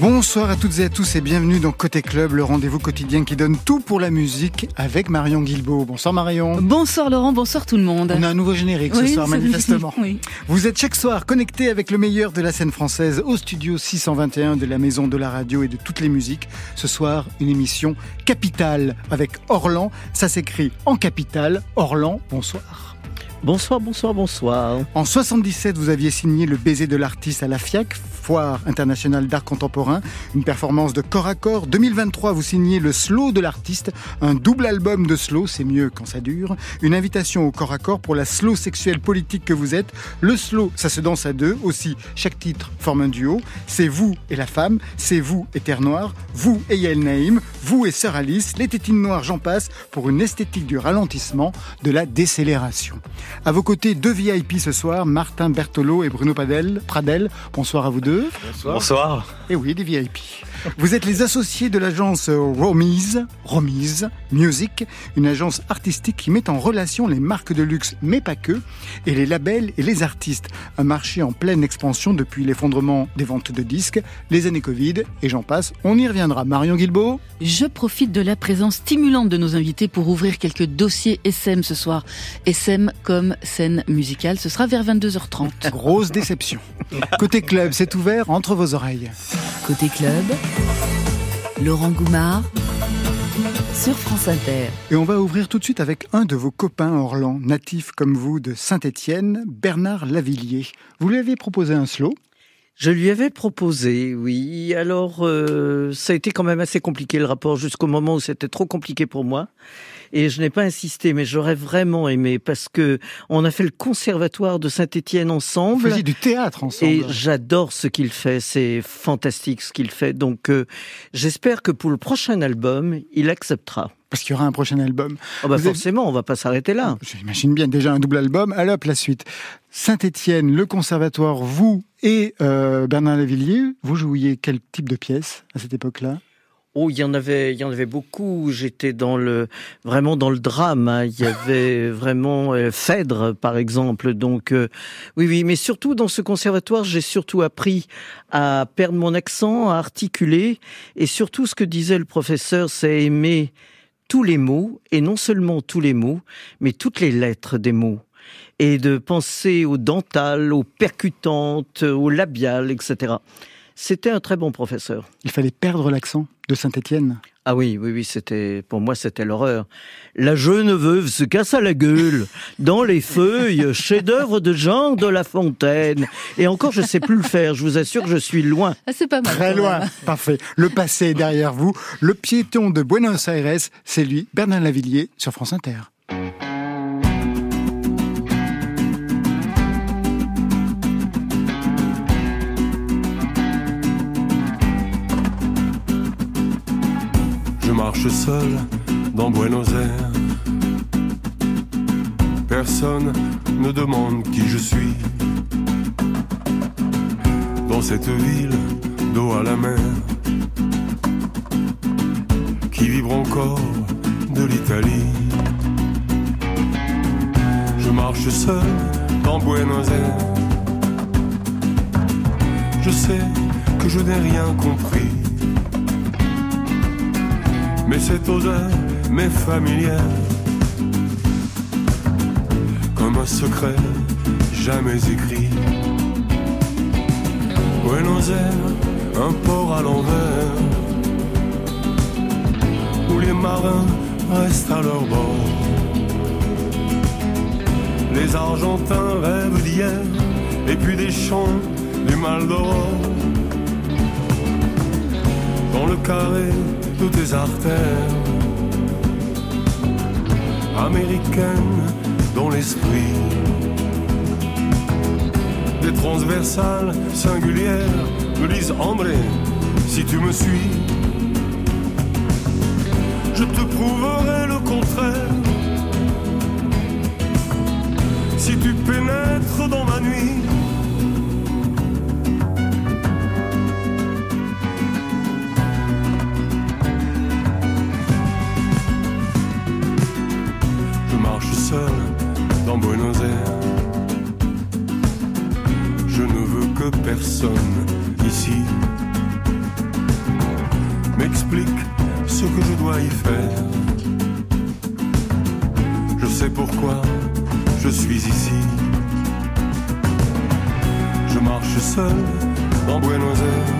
Bonsoir à toutes et à tous et bienvenue dans Côté Club, le rendez-vous quotidien qui donne tout pour la musique avec Marion Guilbeault. Bonsoir Marion. Bonsoir Laurent, bonsoir tout le monde. On a un nouveau générique ce soir manifestement. oui. Vous êtes chaque soir connectés avec le meilleur de la scène française au studio 621 de la Maison de la Radio et de toutes les musiques. Ce soir, une émission capitale avec Orlan. Ça s'écrit en capitale. Orlan, bonsoir. Bonsoir, bonsoir, bonsoir. En 77, vous aviez signé Le baiser de l'artiste à la FIAC, Foire internationale d'art contemporain, une performance de corps à corps. 2023, vous signez Le slow de l'artiste, un double album de slow, c'est mieux quand ça dure. Une invitation au corps à corps pour la slow sexuelle politique que vous êtes. Le slow, ça se danse à deux aussi. Chaque titre forme un duo. C'est vous et la femme, c'est vous et Terre Noire, vous et Yael Naïm, vous et Sœur Alice, les tétines noires, j'en passe, pour une esthétique du ralentissement, de la décélération. À vos côtés, deux VIP ce soir, Martin Bertolo et Bruno Pradel. Pradel. Bonsoir à vous deux. Bonsoir. Et oui, des VIP. Vous êtes les associés de l'agence Romise, Romise Music, une agence artistique qui met en relation les marques de luxe, mais pas que, et les labels et les artistes. Un marché en pleine expansion depuis l'effondrement des ventes de disques, les années Covid, et j'en passe. On y reviendra. Marion Guilbeault Je profite de la présence stimulante de nos invités pour ouvrir quelques dossiers SM ce soir. SM comme scène musicale, ce sera vers 22h30. Grosse déception. Côté club, c'est ouvert entre vos oreilles. Côté club, Laurent Goumard sur France Inter. Et on va ouvrir tout de suite avec un de vos copains Orlan, natif comme vous de Saint-Étienne, Bernard Lavillier. Vous lui aviez proposé un slow? Je lui avais proposé, oui. Alors, euh, ça a été quand même assez compliqué le rapport jusqu'au moment où c'était trop compliqué pour moi. Et je n'ai pas insisté, mais j'aurais vraiment aimé parce que on a fait le conservatoire de Saint-Étienne Vous ensemble. faisiez du théâtre ensemble. Et j'adore ce qu'il fait, c'est fantastique ce qu'il fait. Donc euh, j'espère que pour le prochain album, il acceptera. Parce qu'il y aura un prochain album. Oh bah Vous forcément, on va pas s'arrêter là. J'imagine bien déjà un double album. Alors hop, la suite. Saint-Étienne, le conservatoire, vous et euh, Bernard Lavillier, vous jouiez quel type de pièce à cette époque-là? Oh, il y en avait, il y en avait beaucoup. J'étais dans le, vraiment dans le drame. hein. Il y avait vraiment euh, Phèdre, par exemple. Donc, euh, oui, oui. Mais surtout dans ce conservatoire, j'ai surtout appris à perdre mon accent, à articuler, et surtout ce que disait le professeur, c'est aimer tous les mots, et non seulement tous les mots, mais toutes les lettres des mots. Et de penser aux dentales, aux percutantes, aux labiales, etc. C'était un très bon professeur. Il fallait perdre l'accent de Saint-Étienne. Ah oui, oui, oui, c'était pour moi c'était l'horreur. La jeune veuve se casse à la gueule dans les feuilles, chef-d'œuvre de Jean de La Fontaine. Et encore, je sais plus le faire. Je vous assure que je suis loin. Ah, c'est pas mal. Très loin. même. Parfait. Le passé est derrière vous. Le piéton de Buenos Aires, c'est lui, Bernard Lavillier, sur France Inter. Marche seul dans Buenos Aires. Personne ne demande qui je suis. Dans cette ville d'eau à la mer, qui vibre encore de l'Italie. Je marche seul dans Buenos Aires. Je sais que je n'ai rien compris. Mais cette odeur m'est familière Comme un secret jamais écrit. Buenos Aires, un port à l'envers. Où les marins restent à leur bord. Les Argentins rêvent d'hier Et puis des chants du mal d'or dans le carré de tes artères. Américaines dans l'esprit. Des transversales singulières me disent André si tu me suis. Je te prouverai le contraire. Si tu pénètres dans ma nuit sais pourquoi je suis ici. Je marche seul dans Buenos Aires,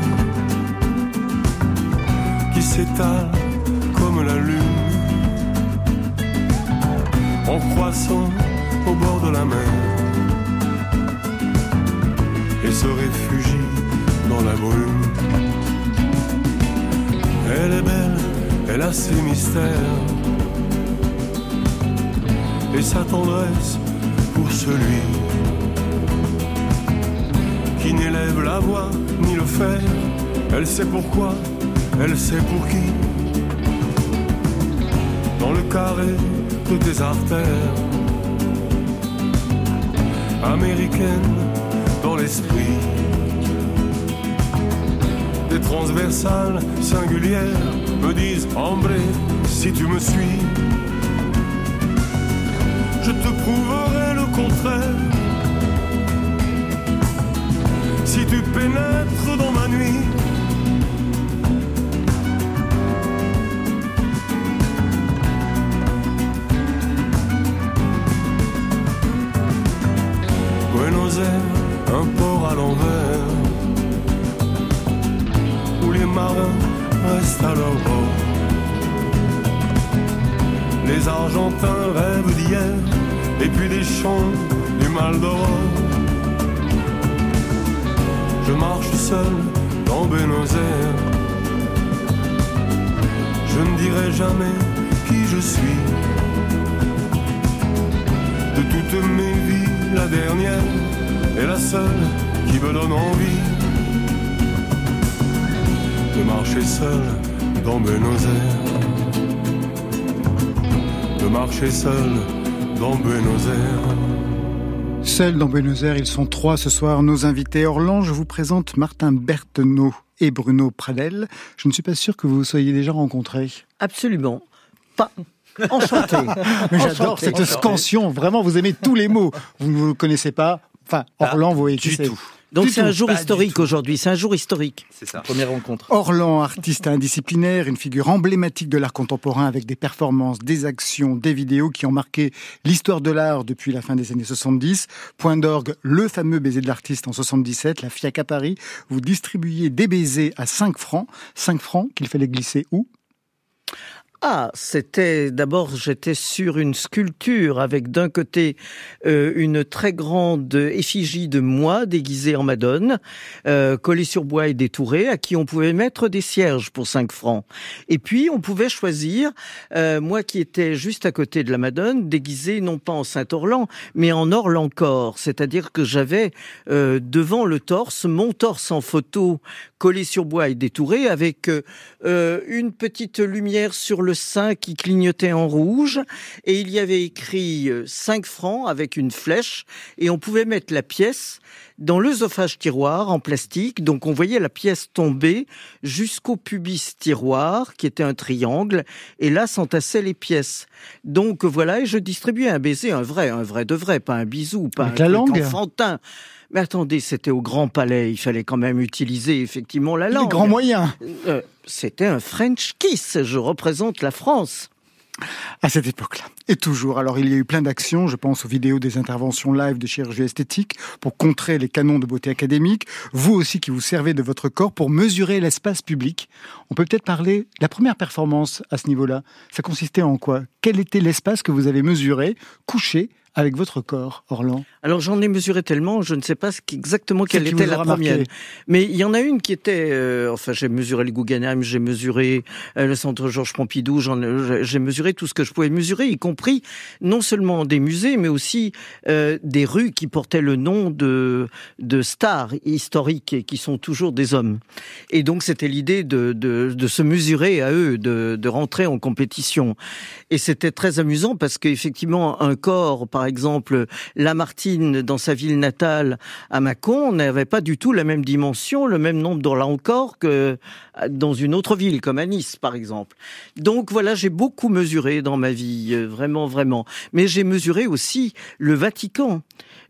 qui s'étale comme la lune, en croissant au bord de la mer, et se réfugie dans la brume. Elle est belle, elle a ses mystères, et sa tendresse pour celui qui n'élève la voix ni le fer. Elle sait pourquoi, elle sait pour qui. Dans le carré de tes artères, américaine dans l'esprit, des transversales singulières me disent Ambré, si tu me suis, je te prouverai le contraire si tu pénètres dans ma nuit. Buenos Aires, un port à l'envers, où les marins restent à leur bord. Les Argentins rêvent d'hier, et puis des chants du mal. Je marche seul dans Buenos Aires. Je ne dirai jamais qui je suis. De toutes mes vies, la dernière est la seule qui me donne envie de marcher seul dans Buenos Aires. De marcher seul dans Buenos Aires. Seuls dans Buenos Aires, ils sont trois ce soir. Nos invités Orlan, je vous présente Martin Berthenot et Bruno Pradel. Je ne suis pas sûr que vous vous soyez déjà rencontrés. Absolument pas. Enchanté. Mais j'adore cette scansion. Vraiment, vous aimez tous les mots. Vous ne vous connaissez pas. Enfin, Orlan, vous voyez qui du tout. Donc c'est un jour pas historique aujourd'hui, c'est un jour historique. C'est ça. Première rencontre. Orlan, artiste indisciplinaire, une figure emblématique de l'art contemporain avec des performances, des actions, des vidéos qui ont marqué l'histoire de l'art depuis la fin des années 70. Point d'orgue, le fameux baiser de l'artiste en 77, la FIAC à Paris. Vous distribuiez des baisers à 5 francs. 5 francs qu'il fallait glisser où? Ah, c'était d'abord j'étais sur une sculpture avec d'un côté euh, une très grande effigie de moi déguisée en Madone, euh, collée sur bois et détourée, à qui on pouvait mettre des cierges pour 5 francs. Et puis on pouvait choisir, euh, moi qui étais juste à côté de la Madone, déguisée non pas en Saint-Orlan, mais en Orlan-Corps, c'est-à-dire que j'avais euh, devant le torse mon torse en photo collé sur bois et détouré avec euh, euh, une petite lumière sur le sein qui clignotait en rouge. Et il y avait écrit euh, 5 francs avec une flèche. Et on pouvait mettre la pièce dans l'œsophage tiroir en plastique. Donc on voyait la pièce tomber jusqu'au pubis tiroir qui était un triangle et là s'entassaient les pièces. Donc voilà et je distribuais un baiser, un vrai, un vrai de vrai, pas un bisou, pas Avec un la truc langue enfantin. Mais attendez, c'était au Grand Palais, il fallait quand même utiliser effectivement la Les langue. grands moyens. Euh, c'était un French kiss, je représente la France. À cette époque-là. Et toujours. Alors, il y a eu plein d'actions. Je pense aux vidéos des interventions live de chirurgie esthétique pour contrer les canons de beauté académique. Vous aussi qui vous servez de votre corps pour mesurer l'espace public. On peut peut-être parler la première performance à ce niveau-là. Ça consistait en quoi? Quel était l'espace que vous avez mesuré, couché avec votre corps, Orlan Alors j'en ai mesuré tellement, je ne sais pas exactement quelle était la première. Mais il y en a une qui était, euh, enfin j'ai mesuré le Guggenheim, j'ai mesuré euh, le Centre Georges Pompidou, j'ai mesuré tout ce que je pouvais mesurer, y compris non seulement des musées, mais aussi euh, des rues qui portaient le nom de de stars historiques et qui sont toujours des hommes. Et donc c'était l'idée de, de de se mesurer à eux, de de rentrer en compétition. Et c'était très amusant parce qu'effectivement un corps, par par exemple, Lamartine dans sa ville natale à Mâcon n'avait pas du tout la même dimension, le même nombre là encore que dans une autre ville comme à Nice par exemple. Donc voilà, j'ai beaucoup mesuré dans ma vie, euh, vraiment vraiment. Mais j'ai mesuré aussi le Vatican.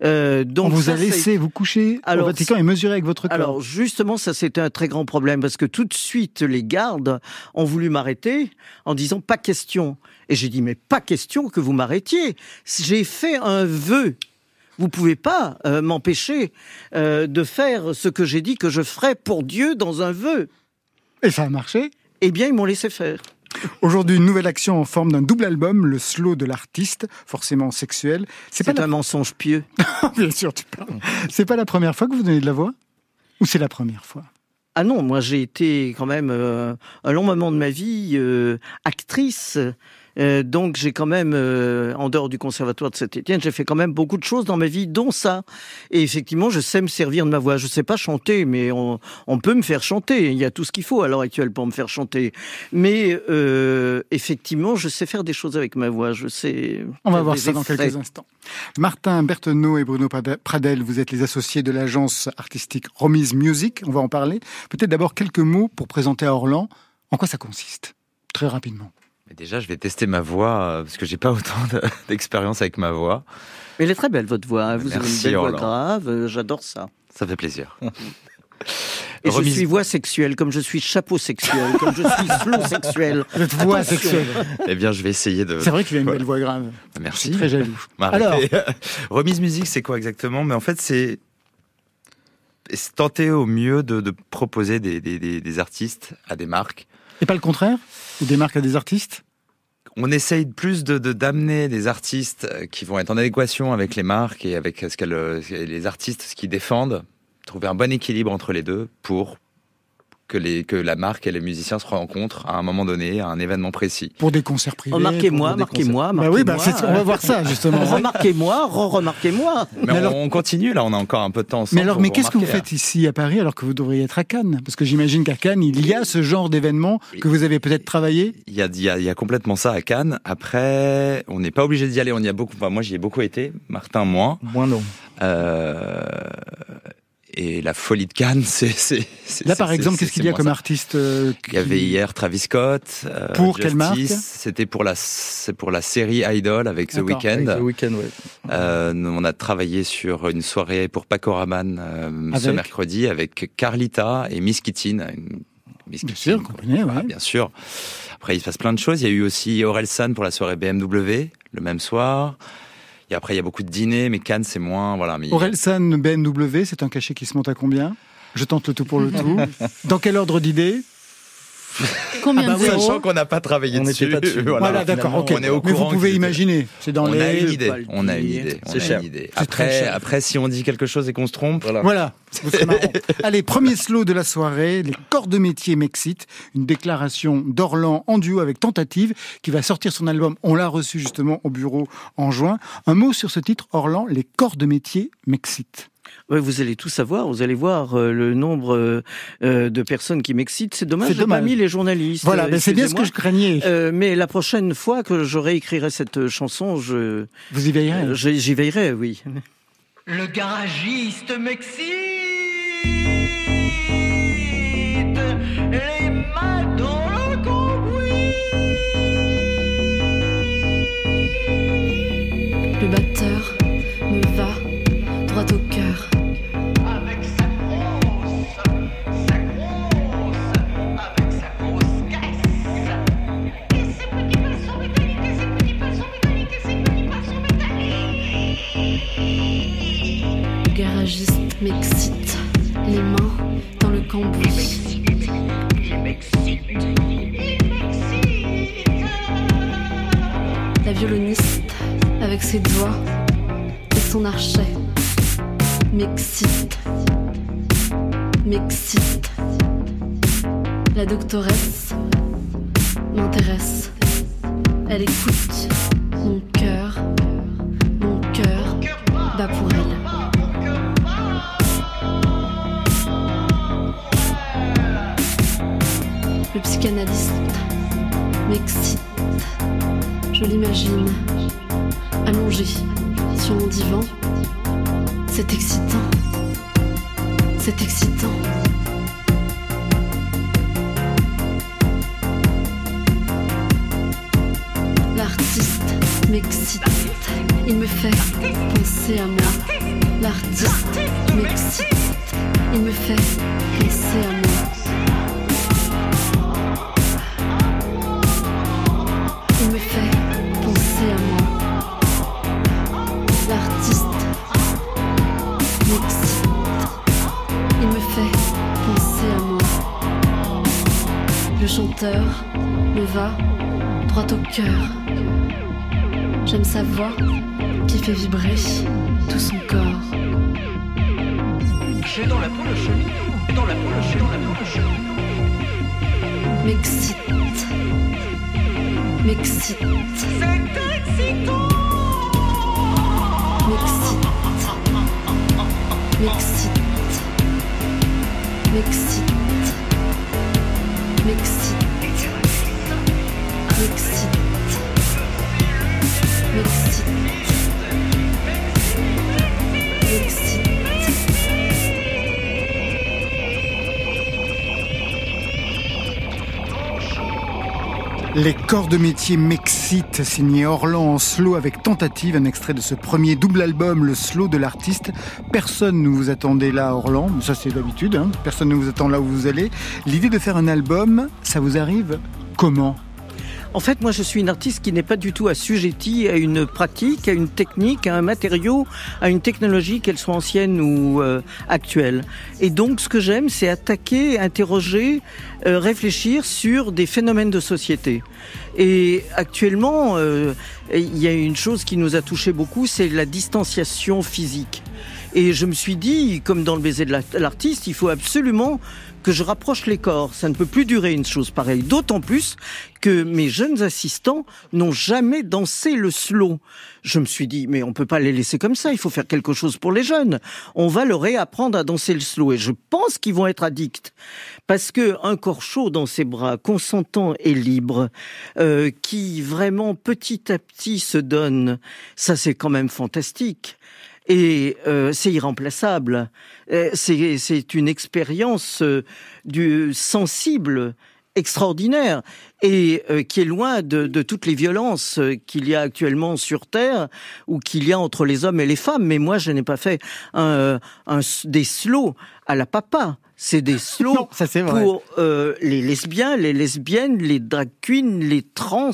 Euh, donc On vous a laissé vous coucher au Vatican et mesurer avec votre corps. Alors justement, ça c'était un très grand problème parce que tout de suite les gardes ont voulu m'arrêter en disant pas question. Et j'ai dit mais pas question que vous m'arrêtiez. J'ai fait un vœu. Vous pouvez pas euh, m'empêcher euh, de faire ce que j'ai dit que je ferais pour Dieu dans un vœu. Et ça a marché Eh bien, ils m'ont laissé faire. Aujourd'hui, une nouvelle action en forme d'un double album, le slow de l'artiste, forcément sexuel. C'est pas un mensonge pieux. Bien sûr, tu parles. C'est pas la première fois que vous donnez de la voix? Ou c'est la première fois? Ah non, moi j'ai été quand même euh, un long moment de ma vie euh, actrice euh, donc j'ai quand même, euh, en dehors du conservatoire de Saint-Étienne, j'ai fait quand même beaucoup de choses dans ma vie, dont ça. Et effectivement, je sais me servir de ma voix. Je sais pas chanter, mais on, on peut me faire chanter. Il y a tout ce qu'il faut à l'heure actuelle pour me faire chanter. Mais euh, effectivement, je sais faire des choses avec ma voix. Je sais. On va voir ça dans quelques instants. Martin Berthenot et Bruno Pradel, vous êtes les associés de l'agence artistique Romise Music. On va en parler. Peut-être d'abord quelques mots pour présenter à Orlan en quoi ça consiste? Très rapidement déjà, je vais tester ma voix euh, parce que j'ai pas autant d'expérience avec ma voix. Mais elle est très belle votre voix. Hein. Vous avez une belle voix grave. Euh, j'adore ça. Ça fait plaisir. Et je suis voix sexuelle, comme je suis chapeau sexuel, comme je suis flot sexuel. voix sexuelle. Eh bien, je vais essayer de. C'est vrai qu'il a une belle voix grave. Merci. Très jaloux. Alors, remise musique, c'est quoi exactement? Mais en fait, c'est tenter au mieux de, proposer des, des, artistes à des marques. Et pas le contraire Ou des marques à des artistes on essaye plus de d'amener des artistes qui vont être en adéquation avec les marques et avec ce qu'elles les artistes ce qu'ils défendent, trouver un bon équilibre entre les deux pour que, les, que la marque et les musiciens se rencontrent à un moment donné, à un événement précis. Pour des concerts privés. Remarquez-moi, marquez-moi. Bah oui, bah on va voir ça justement. remarquez-moi, re-remarquez-moi. Mais, alors, on continue là, on a encore un peu de temps. Mais alors, mais qu'est-ce que vous faites ici à Paris alors que vous devriez être à Cannes? Parce que j'imagine qu'à Cannes, il y a ce genre d'événement que vous avez peut-être travaillé. Il y, a, il, y a, il y a complètement ça à Cannes. Après, on n'est pas obligé d'y aller. On y a beaucoup. Enfin, moi, j'y ai beaucoup été. Martin, moins. Moins non. Euh, et la folie de Cannes, c'est. Là, par exemple, qu'est-ce qu'il y a comme artiste euh, Il y avait hier Travis Scott. Euh, pour quelle marque C'était pour la, c'est pour la série Idol avec The Weeknd. The Weeknd, ouais. Euh, on a travaillé sur une soirée pour Paco Rabanne euh, ce mercredi avec Carlita et Miss Kittin. Miss bien sûr, connaît, ouais. bien sûr. Après, il se passe plein de choses. Il y a eu aussi Orelsan pour la soirée BMW le même soir. Et après, il y a beaucoup de dîners, mais Cannes, c'est moins. Voilà, mais... Orelsan BMW, c'est un cachet qui se monte à combien? Je tente le tout pour le tout. Dans quel ordre d'idées? Combien ah bah de Sachant qu'on n'a pas travaillé on dessus. Pas dessus. Voilà, d'accord. On est au courant. Mais vous pouvez imaginer. C'est dans on les. A une idée. On a une idée. C'est cher. Une idée. Après, après, si on dit quelque chose et qu'on se trompe, voilà. Voilà. Allez, premier slow de la soirée. Les corps de métier m'excitent. Une déclaration d'Orlan en duo avec Tentative, qui va sortir son album. On l'a reçu justement au bureau en juin. Un mot sur ce titre, Orlan. Les corps de métier m'excitent vous allez tout savoir, vous allez voir euh, le nombre euh, euh, de personnes qui m'excitent. C'est dommage, j'ai pas mis les journalistes. Voilà, mais c'est bien ce que je craignais. mais la prochaine fois que je réécrirai cette chanson, je... Vous y veillerez J'y veillerai, oui. Le garagiste m'excite, les mains dans le cambouis. Le batteur me va droit au cœur. M'excite, les mains dans le cambouis. La violoniste, avec ses doigts et son archet, m'excite, m'excite. La doctoresse m'intéresse, elle écoute mon cœur, m'excite. Je l'imagine allongé sur mon divan. C'est excitant. C'est excitant. Cœur. J'aime sa voix qui fait vibrer tout son corps. J'ai dans la peau le chenille. Dans la peau le chenille. Dans la peau le chenille. M'excite. M'excite. C'est excitant. M'excite. M'excite. M'excite. Les corps de métier m'excitent, signé Orlan en slow avec Tentative, un extrait de ce premier double album, le slow de l'artiste. Personne ne vous attendait là, Orlan, ça c'est d'habitude, hein. personne ne vous attend là où vous allez. L'idée de faire un album, ça vous arrive comment? En fait, moi, je suis une artiste qui n'est pas du tout assujettie à une pratique, à une technique, à un matériau, à une technologie, qu'elle soit ancienne ou euh, actuelle. Et donc, ce que j'aime, c'est attaquer, interroger, euh, réfléchir sur des phénomènes de société. Et actuellement, euh, il y a une chose qui nous a touché beaucoup, c'est la distanciation physique. Et je me suis dit, comme dans le baiser de la- l'artiste, il faut absolument que je rapproche les corps. Ça ne peut plus durer une chose pareille. D'autant plus que mes jeunes assistants n'ont jamais dansé le slow. Je me suis dit, mais on peut pas les laisser comme ça. Il faut faire quelque chose pour les jeunes. On va leur réapprendre à danser le slow. Et je pense qu'ils vont être addicts. Parce que un corps chaud dans ses bras, consentant et libre, euh, qui vraiment petit à petit se donne, ça c'est quand même fantastique. Et euh, c'est irremplaçable. Euh, C'est une expérience euh, du sensible extraordinaire et euh, qui est loin de, de toutes les violences qu'il y a actuellement sur Terre ou qu'il y a entre les hommes et les femmes. Mais moi, je n'ai pas fait un, un des slows à la papa. C'est des slows Non, ça c'est vrai. pour euh, les lesbiens, les lesbiennes, les drag queens, les trans,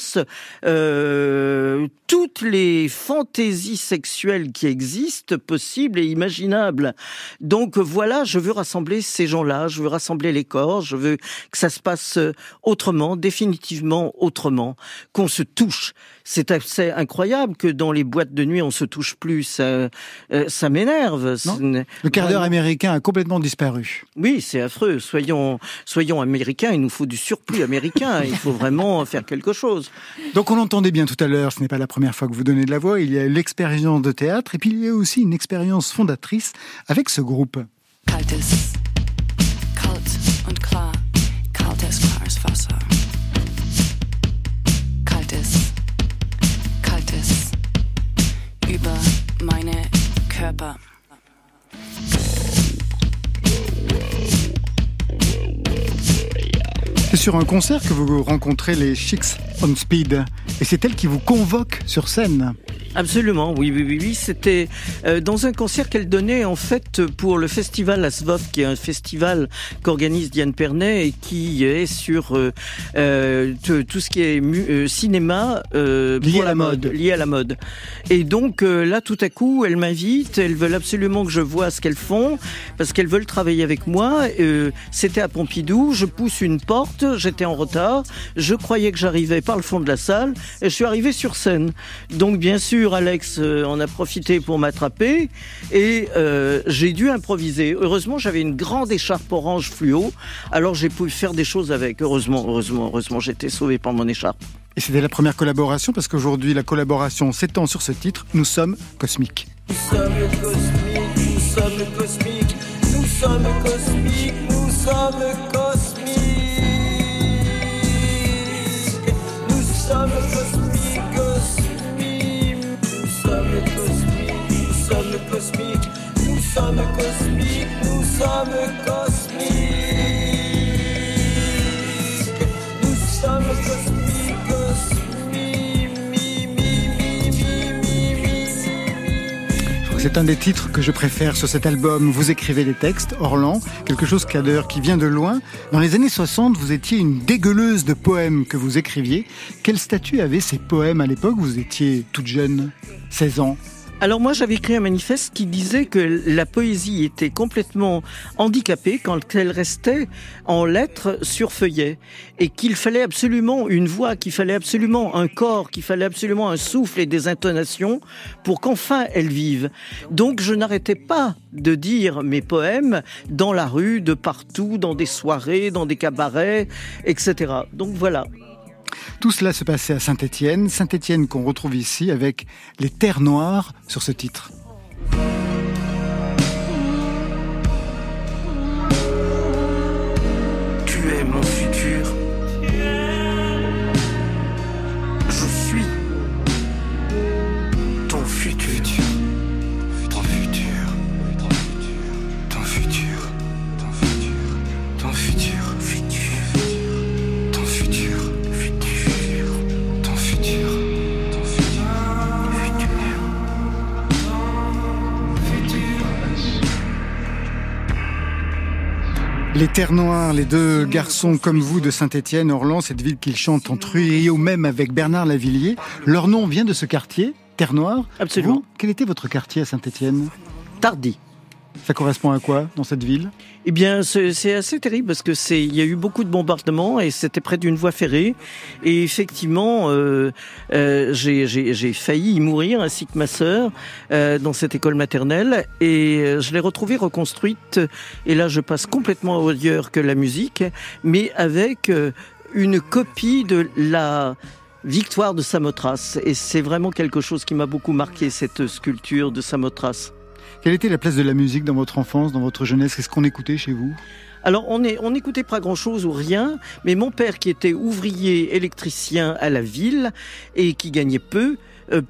euh, toutes les fantaisies sexuelles qui existent, possibles et imaginables. Donc voilà, je veux rassembler ces gens-là, je veux rassembler les corps, je veux que ça se passe euh, autrement, définitivement autrement, qu'on se touche. C'est assez incroyable que dans les boîtes de nuit on se touche plus. Ça, euh, ça m'énerve. Le quart d'heure américain a complètement disparu. Oui, c'est affreux. Soyons, soyons américains. Il nous faut du surplus américain. Il faut vraiment faire quelque chose. Donc on l'entendait bien tout à l'heure, ce n'est pas la première fois que vous donnez de la voix, il y a l'expérience de théâtre et puis il y a aussi une expérience fondatrice avec ce groupe. Kaltes, kalt C'est sur un concert que vous rencontrez les Chicks on Speed et c'est elle qui vous convoque sur scène. Absolument, oui, oui, oui, oui. C'était euh, dans un concert qu'elle donnait en fait pour le festival Asvov, qui est un festival qu'organise Diane Pernet et qui est sur euh, euh, tout ce qui est euh, cinéma euh, Lié à la mode. lié à la mode. Et donc là, tout à coup, elles m'invitent, elles veulent absolument que je vois ce qu'elles font parce qu'elles veulent travailler avec moi. C'était à Pompidou, je pousse une porte, j'étais en retard, je croyais que j'arrivais par le fond de la salle et je suis arrivé sur scène. Donc bien sûr, Alex euh, en a profité pour m'attraper et euh, j'ai dû improviser. Heureusement, j'avais une grande écharpe orange fluo, alors j'ai pu faire des choses avec. Heureusement, heureusement, heureusement, j'étais sauvé par mon écharpe. Et c'était la première collaboration parce qu'aujourd'hui la collaboration s'étend sur ce titre, Nous sommes cosmiques. Nous sommes cosmiques, nous sommes cosmiques, nous sommes cosmiques, nous sommes cosmiques. sommes cosmiques, nous sommes cosmiques. Nous sommes cosmiques, cosmiques. C'est un des titres que je préfère sur cet album. Vous écrivez des textes, Orlan, quelque chose qu'à l'heure qui vient de loin. Dans les années 60, vous étiez une dégueuleuse de poèmes que vous écriviez. Quel statut avaient ces poèmes à l'époque? Vous étiez toute jeune, 16 ans. Alors moi j'avais écrit un manifeste qui disait que la poésie était complètement handicapée quand elle restait en lettres sur feuillet et qu'il fallait absolument une voix, qu'il fallait absolument un corps, qu'il fallait absolument un souffle et des intonations pour qu'enfin elle vive. Donc je n'arrêtais pas de dire mes poèmes dans la rue, de partout, dans des soirées, dans des cabarets, etc. Donc voilà. Tout cela se passait à Saint-Étienne, Saint-Étienne qu'on retrouve ici avec les terres noires sur ce titre. Les Terres Noires, les deux garçons comme vous de Saint-Étienne, Orlan, cette ville qu'ils chantent en trio, même avec Bernard Lavillier. Leur nom vient de ce quartier, Terre Noire. Absolument. quel était votre quartier à Saint-Étienne? Tardy. Ça correspond à quoi dans cette ville? Eh bien, c'est assez terrible parce que c'est, il y a eu beaucoup de bombardements et c'était près d'une voie ferrée. Et effectivement, euh, euh, j'ai failli y mourir ainsi que ma sœur euh, dans cette école maternelle. Et euh, je l'ai retrouvée reconstruite. Et là, je passe complètement ailleurs que la musique, mais avec euh, une copie de la victoire de Samothrace. Et c'est vraiment quelque chose qui m'a beaucoup marqué cette sculpture de Samothrace. Quelle était la place de la musique dans votre enfance, dans votre jeunesse? Qu'est-ce qu'on écoutait chez vous? Alors on n'écoutait pas grand-chose ou rien, mais mon père qui était ouvrier électricien à la ville et qui gagnait peu,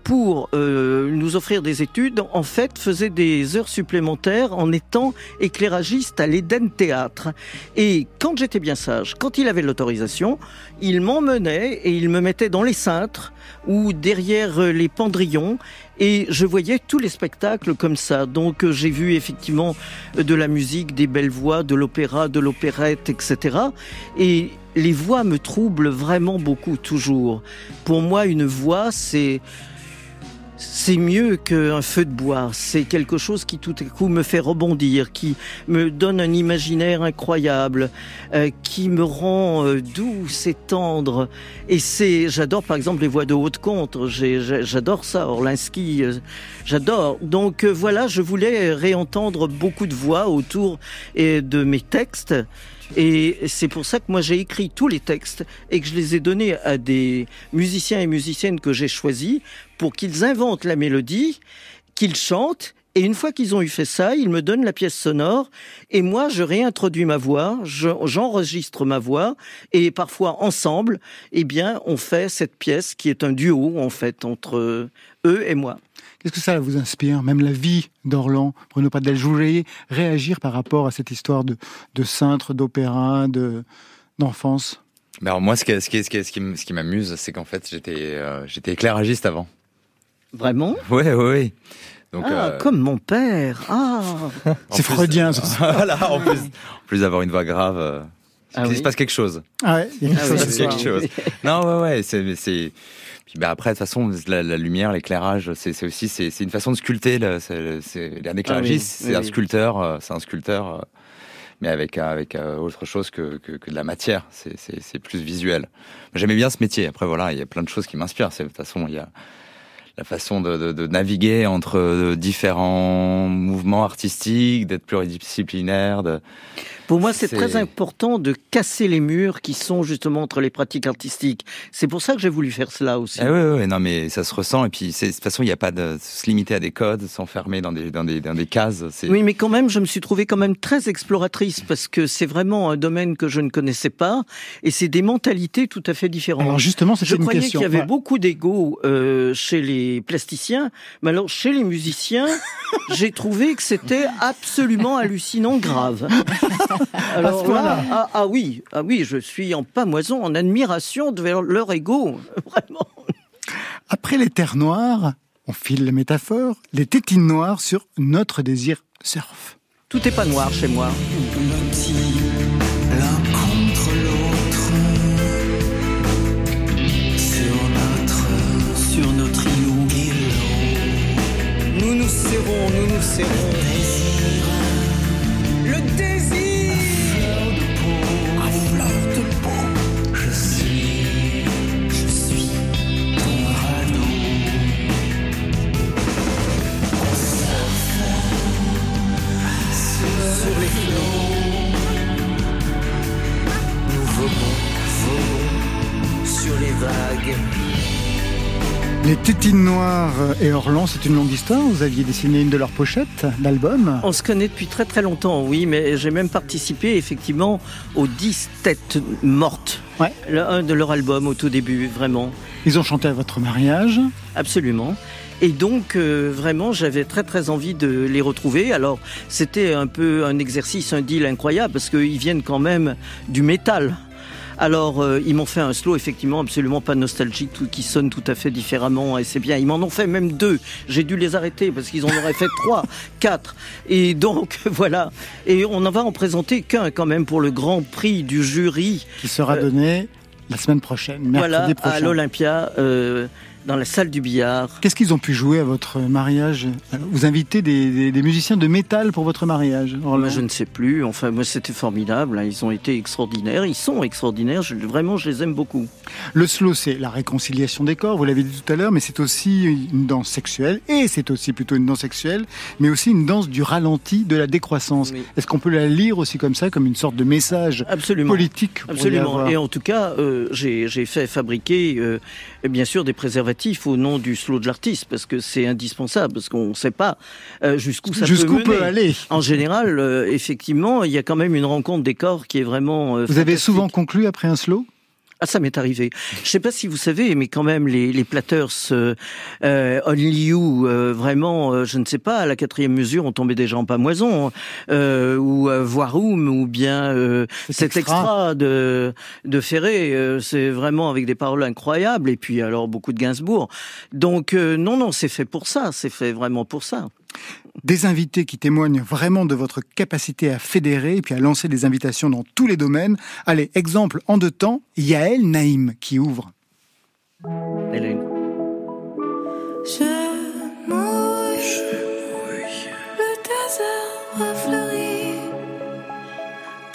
pour euh, nous offrir des études, en fait, faisait des heures supplémentaires en étant éclairagiste à l'Éden Théâtre. Et quand j'étais bien sage, quand il avait l'autorisation, il m'emmenait et il me mettait dans les cintres ou derrière les pendrillons et je voyais tous les spectacles comme ça. Donc euh, j'ai vu effectivement de la musique, des belles voix, de l'opéra, de l'opérette, etc. Et les voix me troublent vraiment beaucoup toujours. Pour moi, une voix, c'est c'est mieux qu'un feu de bois. C'est quelque chose qui tout à coup me fait rebondir, qui me donne un imaginaire incroyable, euh, qui me rend euh, douce et tendre. Et c'est, j'adore par exemple les voix de haute contre. J'adore ça, Orlinski. Euh, j'adore. Donc voilà, je voulais réentendre beaucoup de voix autour de mes textes. Et c'est pour ça que moi j'ai écrit tous les textes et que je les ai donnés à des musiciens et musiciennes que j'ai choisis pour qu'ils inventent la mélodie, qu'ils chantent. Et une fois qu'ils ont eu fait ça, ils me donnent la pièce sonore. Et moi je réintroduis ma voix, j'enregistre ma voix. Et parfois ensemble, eh bien on fait cette pièce qui est un duo en fait entre eux et moi. Qu'est-ce que ça vous inspire Même la vie d'Orlan, Bruno Padel, je voulais réagir par rapport à cette histoire de, de cintre, d'opéra, de, d'enfance. Mais alors moi, ce qui, ce qui, ce qui, ce qui m'amuse, c'est qu'en fait, j'étais, euh, j'étais éclairagiste avant. Vraiment? Ouais, ouais. Donc, ah, euh... comme mon père. Ah. c'est freudien. Ça. voilà, en plus, en plus d'avoir une voix grave. Euh, ah il se passe quelque chose. Ah ouais, il, ah, oui, quelque chose. non, ouais, ouais, c'est, c'est, puis bah après, de toute façon, la, la lumière, l'éclairage, c'est aussi c'est une façon de sculpter. C'est un éclairagiste, ah c'est un sculpteur, euh, c'est un sculpteur, euh, mais avec avec euh, autre chose que, que, que de la matière. C'est plus visuel. J'aimais bien ce métier. Après voilà, il y a plein de choses qui m'inspirent. De toute façon, il y a la façon de, de, de naviguer entre différents mouvements artistiques, d'être pluridisciplinaire. De... Pour moi, c'est très important de casser les murs qui sont justement entre les pratiques artistiques. C'est pour ça que j'ai voulu faire cela aussi. Eh oui, oui, non, mais ça se ressent. Et puis, de toute façon, il n'y a pas de se limiter à des codes, s'enfermer dans des, dans des, dans des cases. Oui, mais quand même, je me suis trouvée quand même très exploratrice parce que c'est vraiment un domaine que je ne connaissais pas et c'est des mentalités tout à fait différentes. Alors justement, c'est une question. Je croyais qu'il y avait beaucoup d'ego euh, chez les plasticiens, mais alors chez les musiciens, j'ai trouvé que c'était absolument hallucinant grave. Alors là, ah, ah, oui, ah oui, je suis en pamoison, en admiration de leur ego, vraiment. Après les terres noires, on file la métaphore, les tétines noires sur notre désir surf. Tout n'est pas noir chez moi. l'un contre l'autre sur notre sur notre îlot. Nous nous serrons, nous nous serrons. Les tétines noires et Orlan, c'est une longue histoire. Vous aviez dessiné une de leurs pochettes d'album. On se connaît depuis très très longtemps, oui, mais j'ai même participé effectivement aux 10 têtes mortes. Ouais. Le- un de leur album au tout début, vraiment. Ils ont chanté à votre mariage. Absolument. Et donc, euh, vraiment, j'avais très très envie de les retrouver. Alors, c'était un peu un exercice, un deal incroyable, parce qu'ils viennent quand même du métal. Alors, euh, ils m'ont fait un slow, effectivement, absolument pas nostalgique, tout, qui sonne tout à fait différemment, et c'est bien. Ils m'en ont fait même deux. J'ai dû les arrêter, parce qu'ils en auraient fait trois, quatre. Et donc, voilà. Et on en va en présenter qu'un, quand même, pour le grand prix du jury. qui sera Euh, donné la semaine prochaine, mercredi Voilà, à l'Olympia, euh, dans la salle du billard. Qu'est-ce qu'ils ont pu jouer à votre mariage? Vous invitez des, des- des musiciens de métal pour votre mariage Moi, je ne sais plus. Enfin, moi, c'était formidable. hein. Ils ont été extraordinaires. Ils sont extraordinaires. Je- vraiment, je les aime beaucoup. Le slow, c'est la réconciliation des corps, vous l'avez dit tout à l'heure, mais c'est aussi une danse sexuelle, et c'est aussi plutôt une danse sexuelle, mais aussi une danse du ralenti, de la décroissance. Oui. Est-ce qu'on peut la lire aussi comme ça, comme une sorte de message Absolument. politique Absolument. Et en tout cas, euh, j'ai j'ai fait fabriquer, euh, bien sûr, des préservatifs au nom du slow de l'artiste, parce que c'est indispensable, parce qu'on ne sait pas euh, jusqu'où ça peut, peut aller. En général, euh, effectivement, il y a quand même une rencontre des corps qui est vraiment. euh, Vous avez souvent conclu après un slow? Ah, ça m'est arrivé. Je sais pas si vous savez, mais quand même, les, les Platters, euh, Only You, euh, vraiment, euh, je ne sais pas, à la quatrième mesure, on tombait déjà en pamoison, euh, ou euh, Voiroum, ou bien euh, Cet cet extra. extra, de, de Ferré, euh, c'est vraiment avec des paroles incroyables, et puis alors beaucoup de Gainsbourg. Donc, euh, non, non, c'est fait pour ça, c'est fait vraiment pour ça. Des invités qui témoignent vraiment de votre capacité à fédérer et puis à lancer des invitations dans tous les domaines. Allez, exemple en deux temps, Yael Naïm qui ouvre. Je mouille, le désert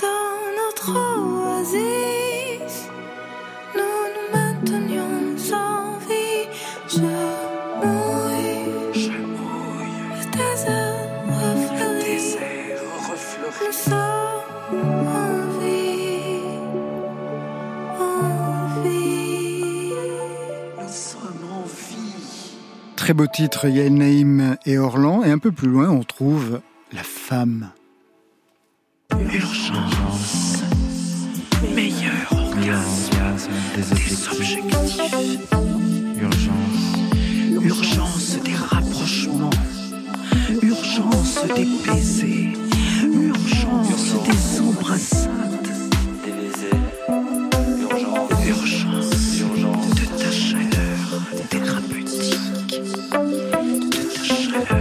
dans notre oasis. Très beau titre, Yael Naïm et Orlan. Et un peu plus loin, on trouve la femme. Urgence des rapprochements, urgence des baisers, urgence des embrassades, Schritt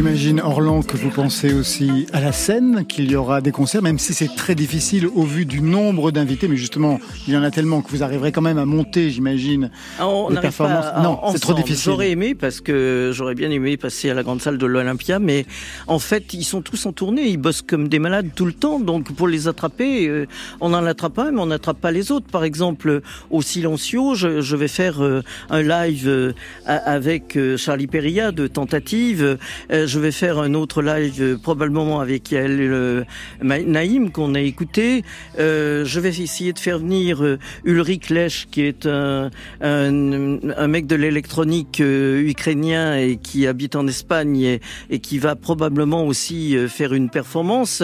J'imagine, Orlan, que vous pensez aussi à la scène, qu'il y aura des concerts, même si c'est très difficile au vu du nombre d'invités. Mais justement, il y en a tellement que vous arriverez quand même à monter, j'imagine. Ah, Les n'arrive pas performances- à- non, c'est trop difficile. J'aurais aimé parce que j'aurais bien aimé passer à la grande salle de l'Olympia, mais en fait, ils sont tous en tournée, ils bossent comme des malades tout le temps, donc pour les attraper, euh, on en attrape un, mais on n'attrape pas les autres. Par exemple, au Silencio, je, je vais faire euh, un live euh, avec Charlie Perilla de Tentative. Je vais faire un autre live euh, probablement avec Yael euh, Naïm qu'on a écouté. Euh, je vais essayer de faire venir Ulrich Lech, qui est un, un, un mec de l'électronique ukrainien et qui habite en Espagne et, qui va probablement aussi faire une performance.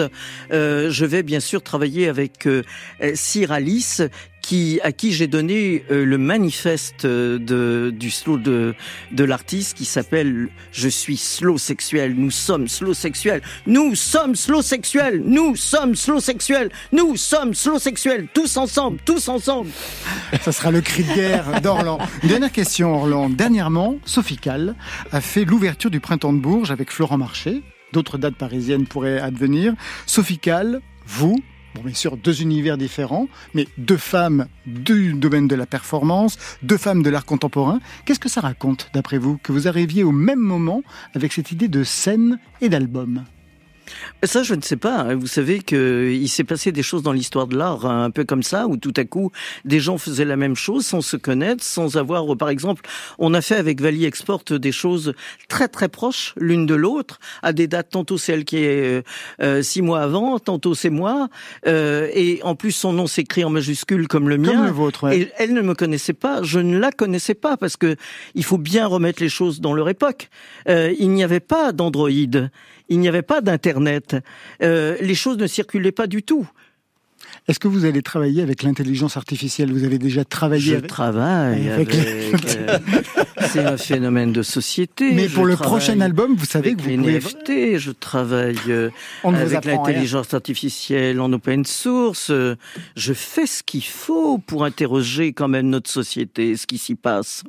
Je vais bien sûr travailler avec Sir Alice à qui j'ai donné euh, le manifeste euh, de, du slow de, l'artiste qui s'appelle Je suis slow sexuel, nous sommes slow sexuels, nous sommes slow sexuels, nous sommes slow sexuels, nous sommes slow sexuels, tous ensemble, tous ensemble. Ça sera le cri de guerre d'Orlan. Dernière question, Orlan. Dernièrement, Sophie Calle a fait l'ouverture du Printemps de Bourges avec Florent Marché. D'autres dates parisiennes pourraient advenir. Sophie Calle, vous, Bon, bien sûr, deux univers différents, mais deux femmes du domaine de la performance, deux femmes de l'art contemporain. Qu'est-ce que ça raconte, d'après vous, que vous arriviez au même moment avec cette idée de scène et d'album? Ça, je ne sais pas. hein. Vous savez qu'il s'est passé des choses dans l'histoire de l'art, hein, un peu comme ça, où tout à coup, des gens faisaient la même chose sans se connaître, sans avoir, par exemple, on a fait avec Vali Export des choses très très proches l'une de l'autre, à des dates, tantôt c'est elle qui est euh, euh, six mois avant, tantôt c'est moi, euh, et en plus son nom s'écrit en majuscule comme le mien. Comme le vôtre, ouais. Et elle ne me connaissait pas, je ne la connaissais pas, parce que il faut bien remettre les choses dans leur époque. Euh, il n'y avait pas d'Android, il n'y avait pas d'Internet, euh, les choses ne circulaient pas du tout. Est-ce que vous allez travailler avec l'intelligence artificielle? Vous avez déjà travaillé Je avec... travaille avec euh, c'est un phénomène de société. Mais Je pour le prochain album, vous savez que vous les pouvez... NFT, je travaille euh, On avec l'intelligence artificielle en open source. euh, Je fais ce qu'il faut pour interroger quand même notre société, ce qui s'y passe.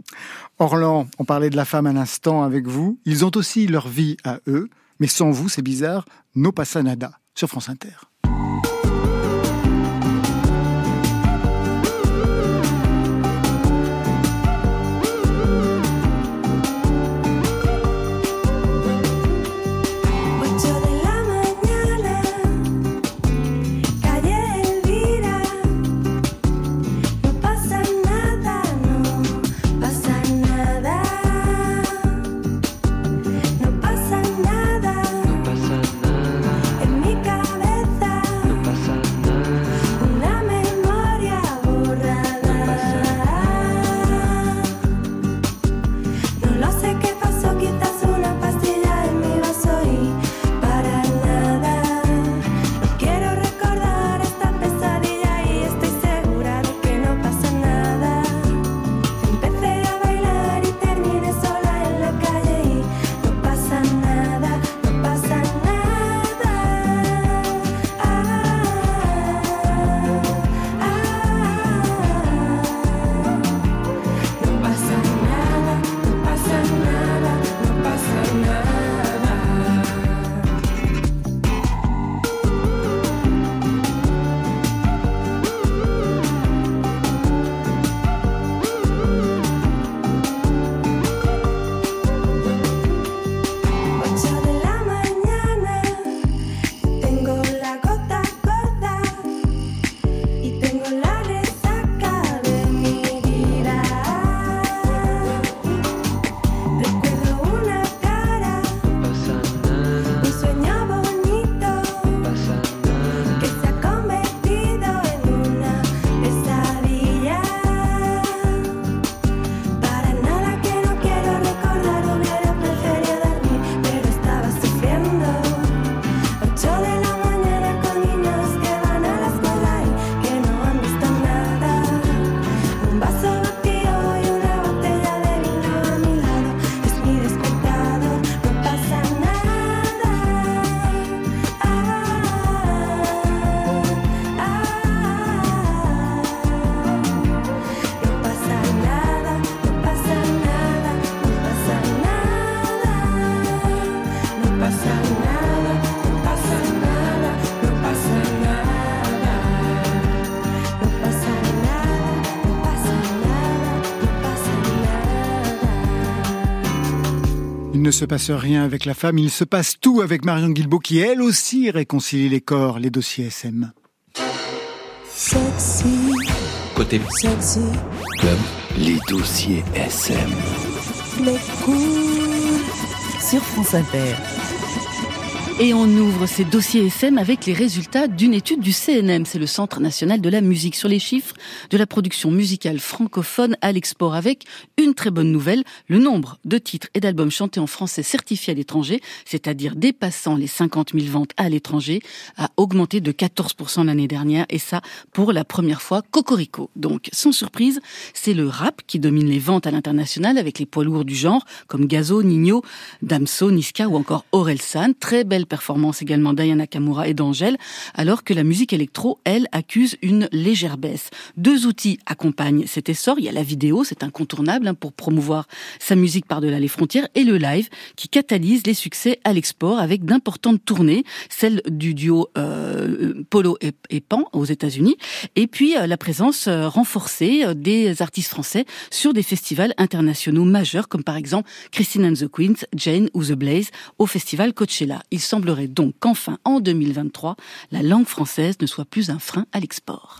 Orlan, on parlait de la femme à l'instant avec vous. Ils ont aussi leur vie à eux, mais sans vous, c'est bizarre, no pasa nada sur France Inter. Se passe rien avec la femme, il se passe tout avec Marion Guilbault qui elle aussi réconcilie les corps, les dossiers SM. Sexy, Côté sexy, club, les dossiers SM. mais cool. Sur France Inter. Et on ouvre ces dossiers SM avec les résultats d'une étude du CNM, c'est le Centre national de la musique, sur les chiffres de la production musicale francophone à l'export, avec une très bonne nouvelle, le nombre de titres et d'albums chantés en français certifiés à l'étranger, c'est-à-dire dépassant les 50 000 ventes à l'étranger, a augmenté de 14% l'année dernière, et ça pour la première fois, Cocorico. Donc, sans surprise, c'est le rap qui domine les ventes à l'international avec les poids lourds du genre, comme Gazo, Nino, Damso, Niska ou encore Orelsan. Très belle performance également d'Ayana Kamura et d'Angèle, alors que la musique électro, elle, accuse une légère baisse. Deux outils accompagnent cet essor. Il y a la vidéo, c'est incontournable hein, pour promouvoir sa musique par-delà les frontières, et le live qui catalyse les succès à l'export avec d'importantes tournées, celle du duo euh, Polo et, Pan aux États-Unis, et puis euh, la présence euh, renforcée des artistes français sur des festivals internationaux majeurs, comme par exemple Christine and the Queens, Jane ou The Blaze au festival Coachella. Il semblerait donc qu'enfin, en 2023, la langue française ne soit plus un frein à l'export.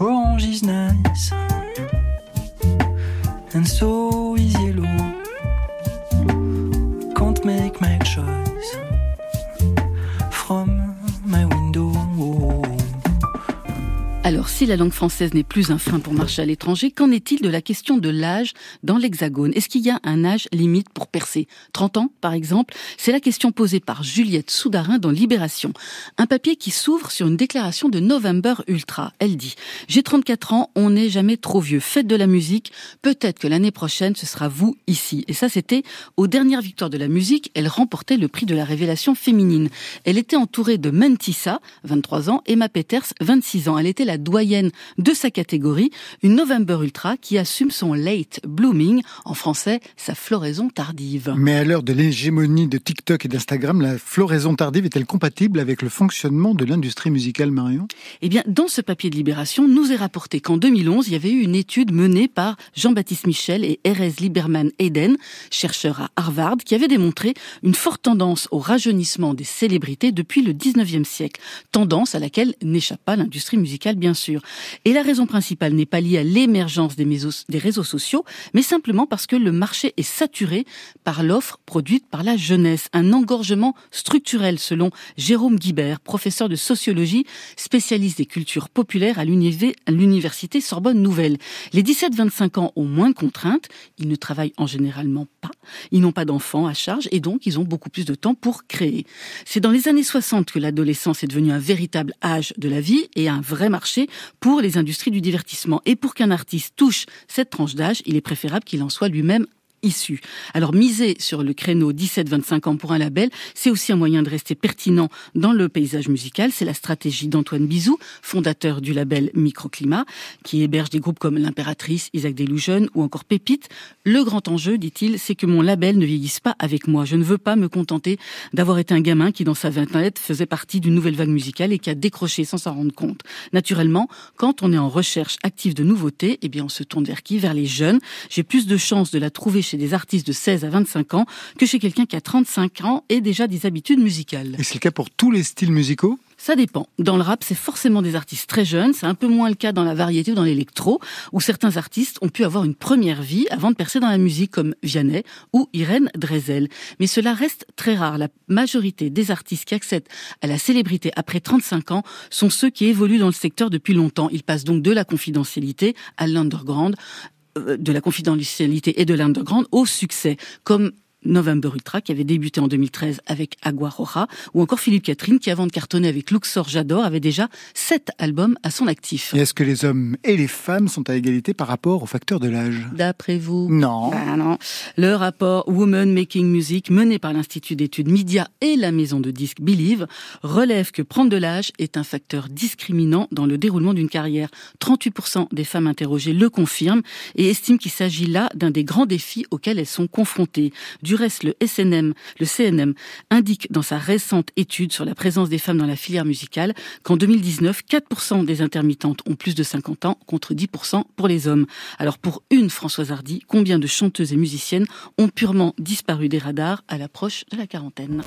Alors, si la langue française n'est plus un frein pour marcher à l'étranger, qu'en est-il de la question de l'âge dans l'Hexagone? Est-ce qu'il y a un âge limite pour percer? 30 ans, par exemple? C'est la question posée par Juliette Soudarin dans Libération. Un papier qui s'ouvre sur une déclaration de November Ultra. Elle dit « J'ai 34 ans, on n'est jamais trop vieux. Faites de la musique. Peut-être que l'année prochaine, ce sera vous ici. » Et ça, c'était aux dernières victoires de la musique. Elle remportait le prix de la révélation féminine. Elle était entourée de Mentissa, 23 ans, Emma Peters, 26 ans. Elle était la doyenne de sa catégorie, une November Ultra qui assume son late blooming, en français sa floraison tardive. Mais à l'heure de l'hégémonie de TikTok et d'Instagram, la floraison tardive est-elle compatible avec le fonctionnement de l'industrie musicale, Marion? Eh bien, dans ce papier de Libération, nous est rapporté qu'en 2011, il y avait eu une étude menée par Jean-Baptiste Michel et Erez Lieberman Eden, chercheurs à Harvard, qui avait démontré une forte tendance au rajeunissement des célébrités depuis le 19e siècle, tendance à laquelle n'échappe pas l'industrie musicale, bien sûr. Et la raison principale n'est pas liée à l'émergence des, des, réseaux sociaux, mais simplement parce que le marché est saturé par l'offre produite par la jeunesse. Un engorgement structurel, selon Jérôme Guibert, professeur de sociologie, spécialiste des cultures populaires à l'université Sorbonne Nouvelle. Les 17-25 ans ont moins de contraintes, ils ne travaillent en généralement pas, ils n'ont pas d'enfants à charge et donc ils ont beaucoup plus de temps pour créer. C'est dans les années 60 que l'adolescence est devenue un véritable âge de la vie et un vrai marché pour les industries du divertissement. Et pour qu'un artiste touche cette tranche d'âge, il est préférable qu'il en soit lui-même Alors miser sur le créneau 17-25 ans pour un label, c'est aussi un moyen de rester pertinent dans le paysage musical. C'est la stratégie d'Antoine Bizou, fondateur du label Microclimat, qui héberge des groupes comme l'Impératrice, Isaac Delusion ou encore Pépite. Le grand enjeu, dit-il, c'est que mon label ne vieillisse pas avec moi. Je ne veux pas me contenter d'avoir été un gamin qui, dans sa vingtaine, faisait partie d'une nouvelle vague musicale et qui a décroché sans s'en rendre compte. Naturellement, quand on est en recherche active de nouveautés, eh bien on se tourne vers qui? Vers les jeunes. J'ai plus de chances de la trouver chez des artistes de 16 à 25 ans que chez quelqu'un qui a 35 ans et déjà des habitudes musicales. Et c'est le cas pour tous les styles musicaux? Ça dépend. Dans le rap, c'est forcément des artistes très jeunes. C'est un peu moins le cas dans la variété ou dans l'électro, où certains artistes ont pu avoir une première vie avant de percer dans la musique, comme Vianney ou Irène Drezel. Mais cela reste très rare. La majorité des artistes qui accèdent à la célébrité après 35 ans sont ceux qui évoluent dans le secteur depuis longtemps. Ils passent donc de la confidentialité à l'underground, de la confidentialité et de l'underground au succès, comme November Ultra qui avait débuté en 2013 avec Agua Roja ou encore Philippe Catherine qui avant de cartonner avec Luxor J'adore avait déjà sept albums à son actif. Est-ce que les hommes et les femmes sont à égalité par rapport au facteur de l'âge? D'après vous? Non. Ben non. Le rapport Women Making Music mené par l'Institut d'études Media et la maison de disques Believe relève que prendre de l'âge est un facteur discriminant dans le déroulement d'une carrière. 38% des femmes interrogées le confirment et estiment qu'il s'agit là d'un des grands défis auxquels elles sont confrontées. Du reste, le SNM, le CNM, indique dans sa récente étude sur la présence des femmes dans la filière musicale qu'en 2019, 4% des intermittentes ont plus de 50 ans contre 10% pour les hommes. Alors pour une Françoise Hardy, combien de chanteuses et musiciennes ont purement disparu des radars à l'approche de la quarantaine?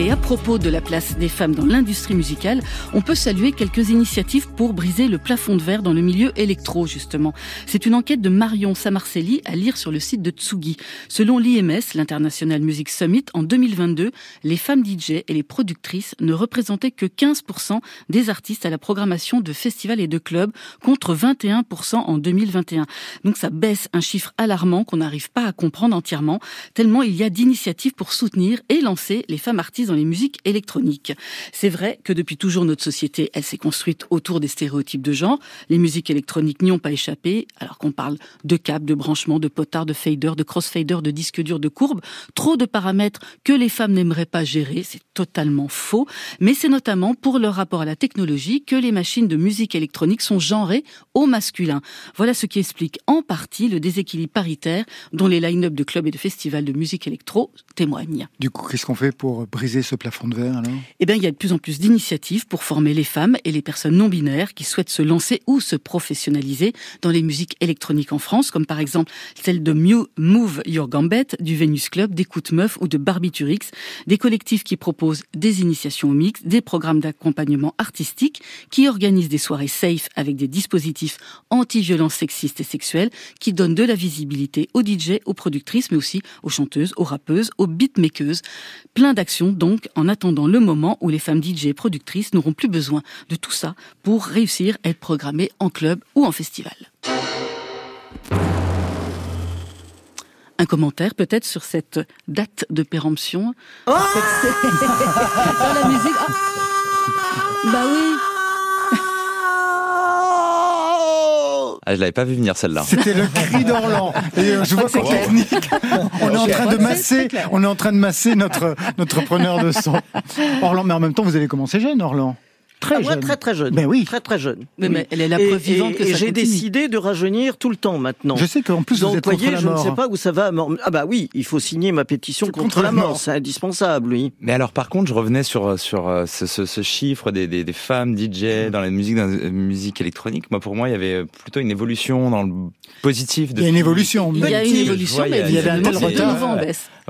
Et à propos de la place des femmes dans l'industrie musicale, on peut saluer quelques initiatives pour briser le plafond de verre dans le milieu électro, justement. C'est une enquête de Marion Samarcelli à lire sur le site de Tsugi. Selon l'IMS, l'International Music Summit, en 2022, les femmes DJ et les productrices ne représentaient que 15% des artistes à la programmation de festivals et de clubs, contre 21% en 2021. Donc ça baisse un chiffre alarmant qu'on n'arrive pas à comprendre entièrement, tellement il y a d'initiatives pour soutenir et lancer les femmes artistes dans les musiques électroniques. C'est vrai que depuis toujours notre société, elle s'est construite autour des stéréotypes de genre. Les musiques électroniques n'y ont pas échappé, alors qu'on parle de câbles, de branchements, de potards, de faders, de crossfaders, de disques durs, de courbes. Trop de paramètres que les femmes n'aimeraient pas gérer, c'est totalement faux. Mais c'est notamment pour leur rapport à la technologie que les machines de musique électronique sont genrées au masculin. Voilà ce qui explique en partie le déséquilibre paritaire dont les line-up de clubs et de festivals de musique électro témoignent. Du coup, qu'est-ce qu'on fait pour briser ce plafond de verre Eh bien, il y a de plus en plus d'initiatives pour former les femmes et les personnes non binaires qui souhaitent se lancer ou se professionnaliser dans les musiques électroniques en France, comme par exemple celle de Move Your Gambet, du Venus Club, d'Écoute Meuf ou de Barbiturix, des collectifs qui proposent des initiations au mix, des programmes d'accompagnement artistique, qui organisent des soirées safe avec des dispositifs anti-violence sexistes et sexuelles, qui donnent de la visibilité aux DJ, aux productrices, mais aussi aux chanteuses, aux rappeuses, aux beatmakeuses. Plein d'actions donc en attendant le moment où les femmes DJ et productrices n'auront plus besoin de tout ça pour réussir à être programmées en club ou en festival. Un commentaire peut-être sur cette date de péremption. Dans la musique. Ah bah oui. Ah, je l'avais pas vu venir celle-là. C'était le cri d'Orlan. Et euh, je vois qu'en technique, on est en train de masser, on est en train de masser notre notre preneur de son. Orlan, mais en même temps, vous avez commencé jeune, Orlan. Très Ah, moi, jeune. très très jeune. Ben oui. Très très jeune. Mais- mais elle est la preuve vivante et- que et ça j'ai décidé de rajeunir tout le temps maintenant. Je sais qu'en plus vous êtes contre voyez, la je ne mort. sais pas où ça va. mort- Ah bah oui, il faut signer ma pétition contre, contre la mort. mort. C'est indispensable, oui. Mais alors, par contre, je revenais sur sur euh, ce, ce, ce chiffre des, des, des femmes DJ dans la musique dans la musique électronique. Moi, pour moi, il y avait plutôt une évolution dans le positif. Il y a une évolution. Il y a une évolution, mais il y avait un de retard.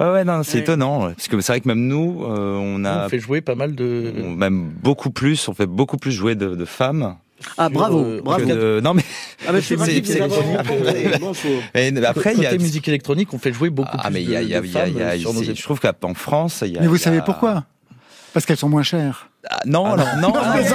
Ouais, ouais, non, c'est Ouais. étonnant. ouais. Parce que c'est vrai que même nous, euh, on a On fait jouer pas mal de. on- même beaucoup plus, on fait beaucoup plus jouer de, de femmes. Ah bravo, euh, bravo. de- Non mais Ah bah, je suis C'est- de mais après il y a Côté musique électronique, on fait jouer beaucoup ah plus mais il de, y a, il y a, de il y a- femmes il y a- sur nos c'est- je trouve qu'en France il y a Mais vous savez pourquoi? Parce qu'elles sont moins chères. Ah, non alors non Non, mais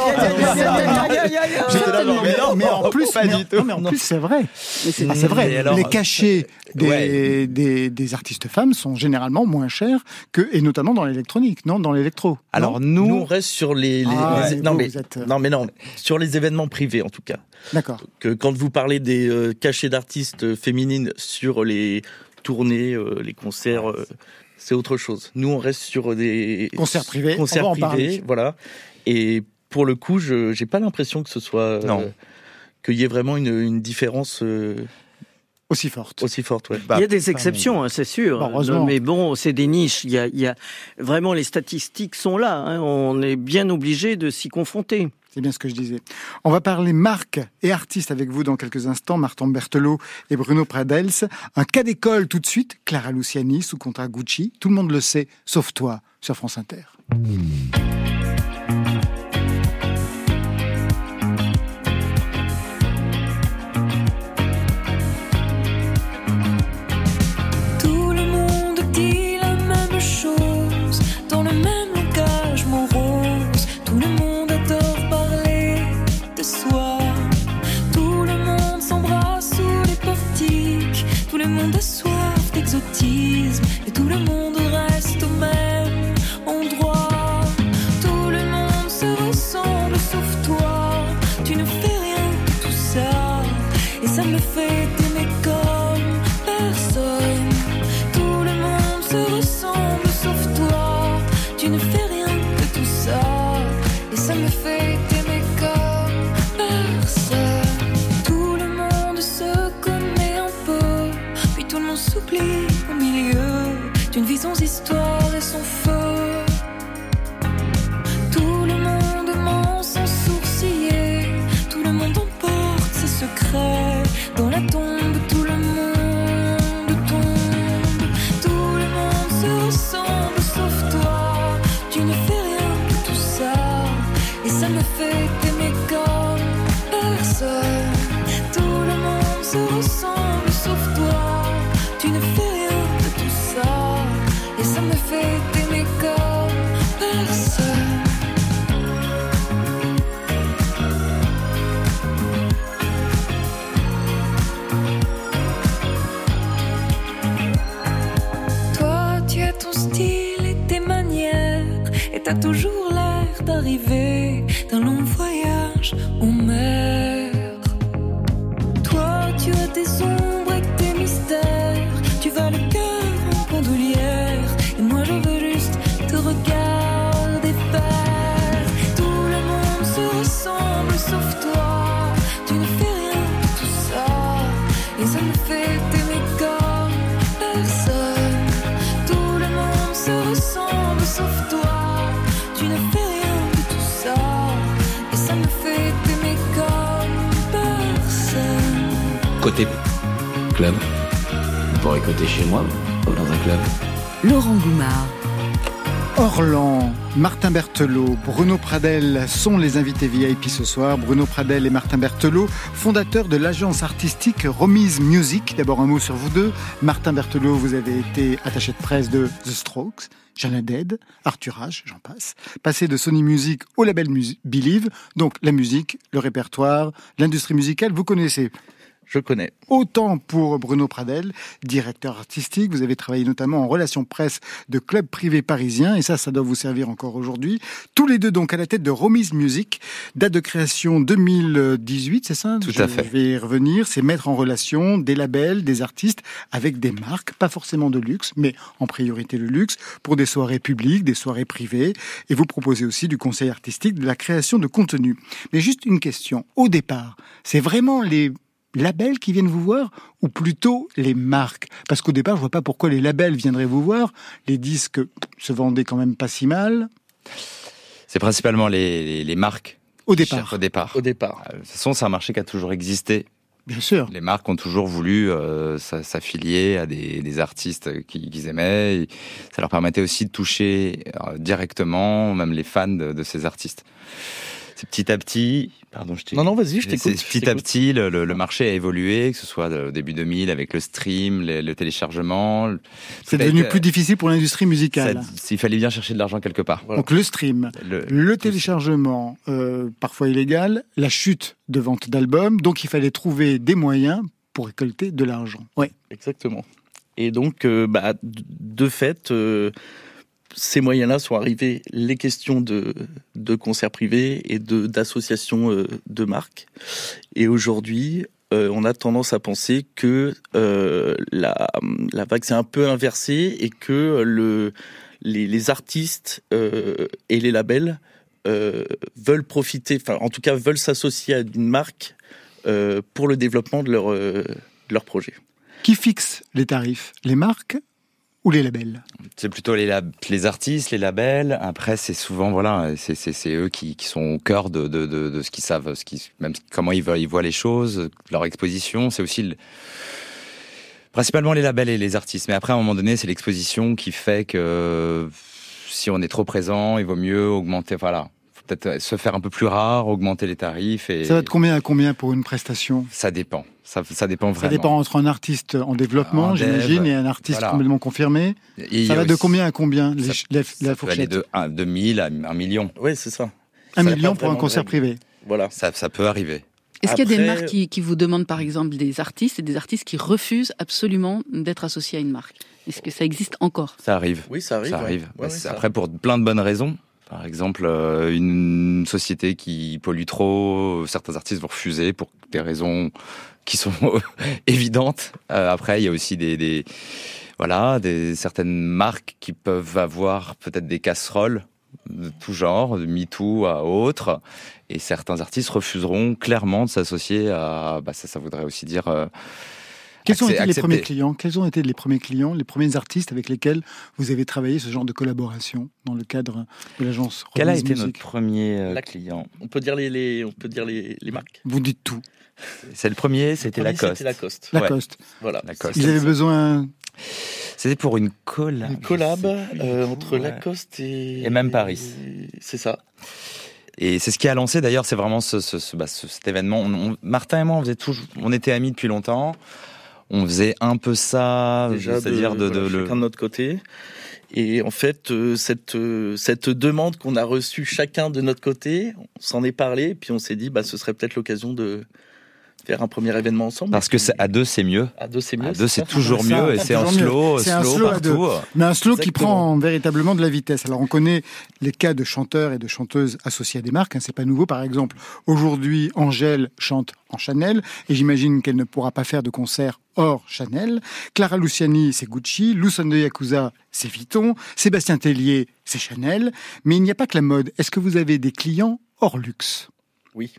non, mais non, mais en plus, pas mais, du tout. non, mais en plus, c'est vrai. C'est- Ah, vrai. Alors- les cachets des, Ouais. des, des artistes femmes sont généralement moins chers que, et notamment dans l'électronique, non, dans l'électro. alors Nous, nous on reste sur les, les- Ah, les- ouais, non vous, mais vous êtes, euh, non mais non sur les événements privés en tout cas. D'accord. Que quand vous parlez des euh, cachets d'artistes féminines sur les tournées, euh, les concerts, euh, c'est autre chose. Nous, on reste sur des Concerts privés, on concerts privés, voilà. Et pour le coup, je j'ai pas l'impression que ce soit euh, Non. qu'il y ait vraiment une, une différence euh, Aussi forte. aussi forte. Ouais. Bah, il y a des exceptions, hein, c'est sûr. Bon, heureusement. mais bon, c'est des niches. Il y a, il y a vraiment les statistiques sont là. hein. On est bien obligé de s'y confronter. C'est bien ce que je disais. On va parler marque et artistes avec vous dans quelques instants, Martin Berthelot et Bruno Pradels. Un cas d'école tout de suite, Clara Luciani sous contrat Gucci. Tout le monde le sait, sauf toi, sur France Inter. Berthelot, Bruno Pradel sont les invités VIP ce soir. Bruno Pradel et Martin Berthelot, fondateurs de l'agence artistique Romise Music. D'abord un mot sur vous deux. Martin Berthelot, vous avez été attaché de presse de The Strokes, Jeanne Dead, Arthur H, j'en passe. Passé de Sony Music au label Believe. Donc la musique, le répertoire, l'industrie musicale, vous connaissez. Je connais. Autant pour Bruno Pradel, directeur artistique, vous avez travaillé notamment en relations presse de clubs privés parisiens, et ça, ça doit vous servir encore aujourd'hui. Tous les deux donc à la tête de Romise Music, date de création 2018, c'est ça? Tout Je- à fait. Je vais y revenir, c'est mettre en relation des labels, des artistes avec des marques, pas forcément de luxe, mais en priorité le luxe, pour des soirées publiques, des soirées privées, et vous proposez aussi du conseil artistique, de la création de contenu. Mais juste une question, au départ, c'est vraiment les labels qui viennent vous voir ou plutôt les marques? Parce qu'au départ, je vois pas pourquoi les labels viendraient vous voir. Les disques se vendaient quand même pas si mal. C'est principalement les, les, les marques. Au départ. Au départ. Au départ. Euh, De toute façon, c'est un marché qui a toujours existé. Bien sûr. Les marques ont toujours voulu euh, s'a- s'affilier à des, des artistes qui- qu'ils aimaient. Et ça leur permettait aussi de toucher euh, directement, même les fans de, de ces artistes. C'est petit à petit. Pardon, je t'ai. Non, non, vas-y, je C'est t'écoute. petit à petit, le, le- le marché a évolué, que ce soit au début 2000 avec le stream, le, le téléchargement. C'est devenu été- plus difficile pour l'industrie musicale. ça- il fallait bien chercher de l'argent quelque part. Donc le stream, Le- le téléchargement, euh, parfois illégal, la chute de vente d'albums. Donc il fallait trouver des moyens pour récolter de l'argent. Ouais. Exactement. Et donc, euh, bah, de fait, euh, ces moyens-là sont arrivés les questions de, concerts privés et de d'associations euh, de marques. Et aujourd'hui, euh, on a tendance à penser que euh, la, la vague s'est un peu inversée et que le, les, les artistes et les labels veulent profiter, enfin en tout cas veulent s'associer à une marque pour le développement de leur, de leur projet. Qui fixe les tarifs? Les marques ou les labels C'est plutôt les, lab- les artistes, les labels. Après, c'est souvent voilà, c'est eux qui, qui sont au cœur de, de, de, de ce qu'ils savent, ce qui, même comment ils voient, ils voient les choses, leur exposition. C'est aussi le- principalement les labels et les artistes. Mais après, à un moment donné, c'est l'exposition qui fait que si on est trop présent, il vaut mieux augmenter. Voilà, peut-être se faire un peu plus rare, augmenter les tarifs. Et Ça va de combien à combien pour une prestation? Ça dépend. Ça, ça dépend Ça vraiment. dépend entre un artiste en développement, En dev, j'imagine, et un artiste voilà. complètement confirmé. Et Ça a va de combien à combien les- ça- la, la ça peut aller de, un- de 1000 à 1 million. Oui, c'est ça. Un ça a million pas pour un concert privé. Voilà. Ça, ça peut arriver. Est-ce qu'il y a des marques qui, qui vous demandent par exemple des artistes et des artistes qui refusent absolument d'être associés à une marque? Est-ce que ça existe encore? Ça arrive. Oui, ça arrive. Ça arrive. Ouais, Bah, ouais, ça après, pour plein de bonnes raisons. Par exemple, euh, une société qui pollue trop, euh, certains artistes vont refuser pour des raisons qui sont évidentes. Euh, après, il y a aussi des, des voilà, des certaines marques qui peuvent avoir peut-être des casseroles de tout genre, de MeToo à autres, et certains artistes refuseront clairement de s'associer à. Bah, ça, ça voudrait aussi dire. euh, Quels ont été les premiers clients? Quels ont été les premiers clients, les premiers artistes avec lesquels vous avez travaillé ce genre de collaboration dans le cadre de l'agence Quel a été Music? notre premier euh, La- client? On peut dire les, les- on peut dire les, les marques. Vous dites tout. C'est le premier, c'était Lacoste. C'était Lacoste. Ouais. Lacoste. Voilà. Lacoste. Ils avaient besoin. C'était pour une collab. Une collab euh, entre ouais. Lacoste et Et même Paris. C'est ça. Et c'est ce qui a lancé d'ailleurs, c'est vraiment ce, ce- ce- bah, ce- cet événement. On- on- Martin et moi, on faisait toujours, on était amis depuis longtemps. On faisait un peu ça, c'est-à-dire de, de, voilà, chacun de notre côté. Et en fait, euh, cette, euh, cette demande qu'on a reçue chacun de notre côté, on s'en est parlé, puis on s'est dit, bah, ce serait peut-être l'occasion de, faire un premier événement ensemble. Parce que c'est- à deux, c'est mieux. À deux, c'est mieux. À deux, c'est toujours Ça, mieux et c'est slow, un slow slow à deux. partout. Mais un slow qui prend véritablement de la vitesse. Alors on connaît les cas de chanteurs et de chanteuses associés à des marques, hein, c'est pas nouveau. Par exemple, aujourd'hui, Angèle chante en Chanel et j'imagine qu'elle ne pourra pas faire de concert hors Chanel. Clara Luciani, c'est Gucci. Lousson de Yakuza, c'est Vuitton. Sébastien Tellier, c'est Chanel. Mais il n'y a pas que la mode. Est-ce que vous avez des clients hors luxe? Oui.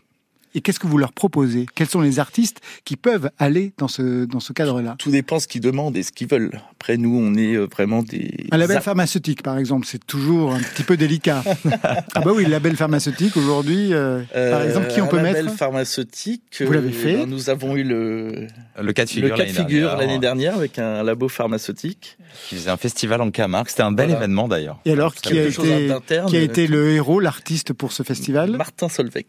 Et qu'est-ce que vous leur proposez? Quels sont les artistes qui peuvent aller dans ce, dans ce cadre-là? Tout dépend ce qu'ils demandent et ce qu'ils veulent. Après, nous, on est euh, vraiment des. Un label Ar- pharmaceutique, par exemple, c'est toujours un petit peu délicat. ah bah oui, le label pharmaceutique, aujourd'hui, euh, par exemple, qui on un peut label mettre? pharmaceutique. Vous l'avez euh, fait? ben, Nous avons eu le, Le cas de figure l'année dernière, l'année dernière avec un labo pharmaceutique. qui faisait un festival en Camargue. C'était un bel Voilà. événement d'ailleurs. Et alors, qui a été, qui a été euh, le héros, l'artiste pour ce festival? Martin Solveig.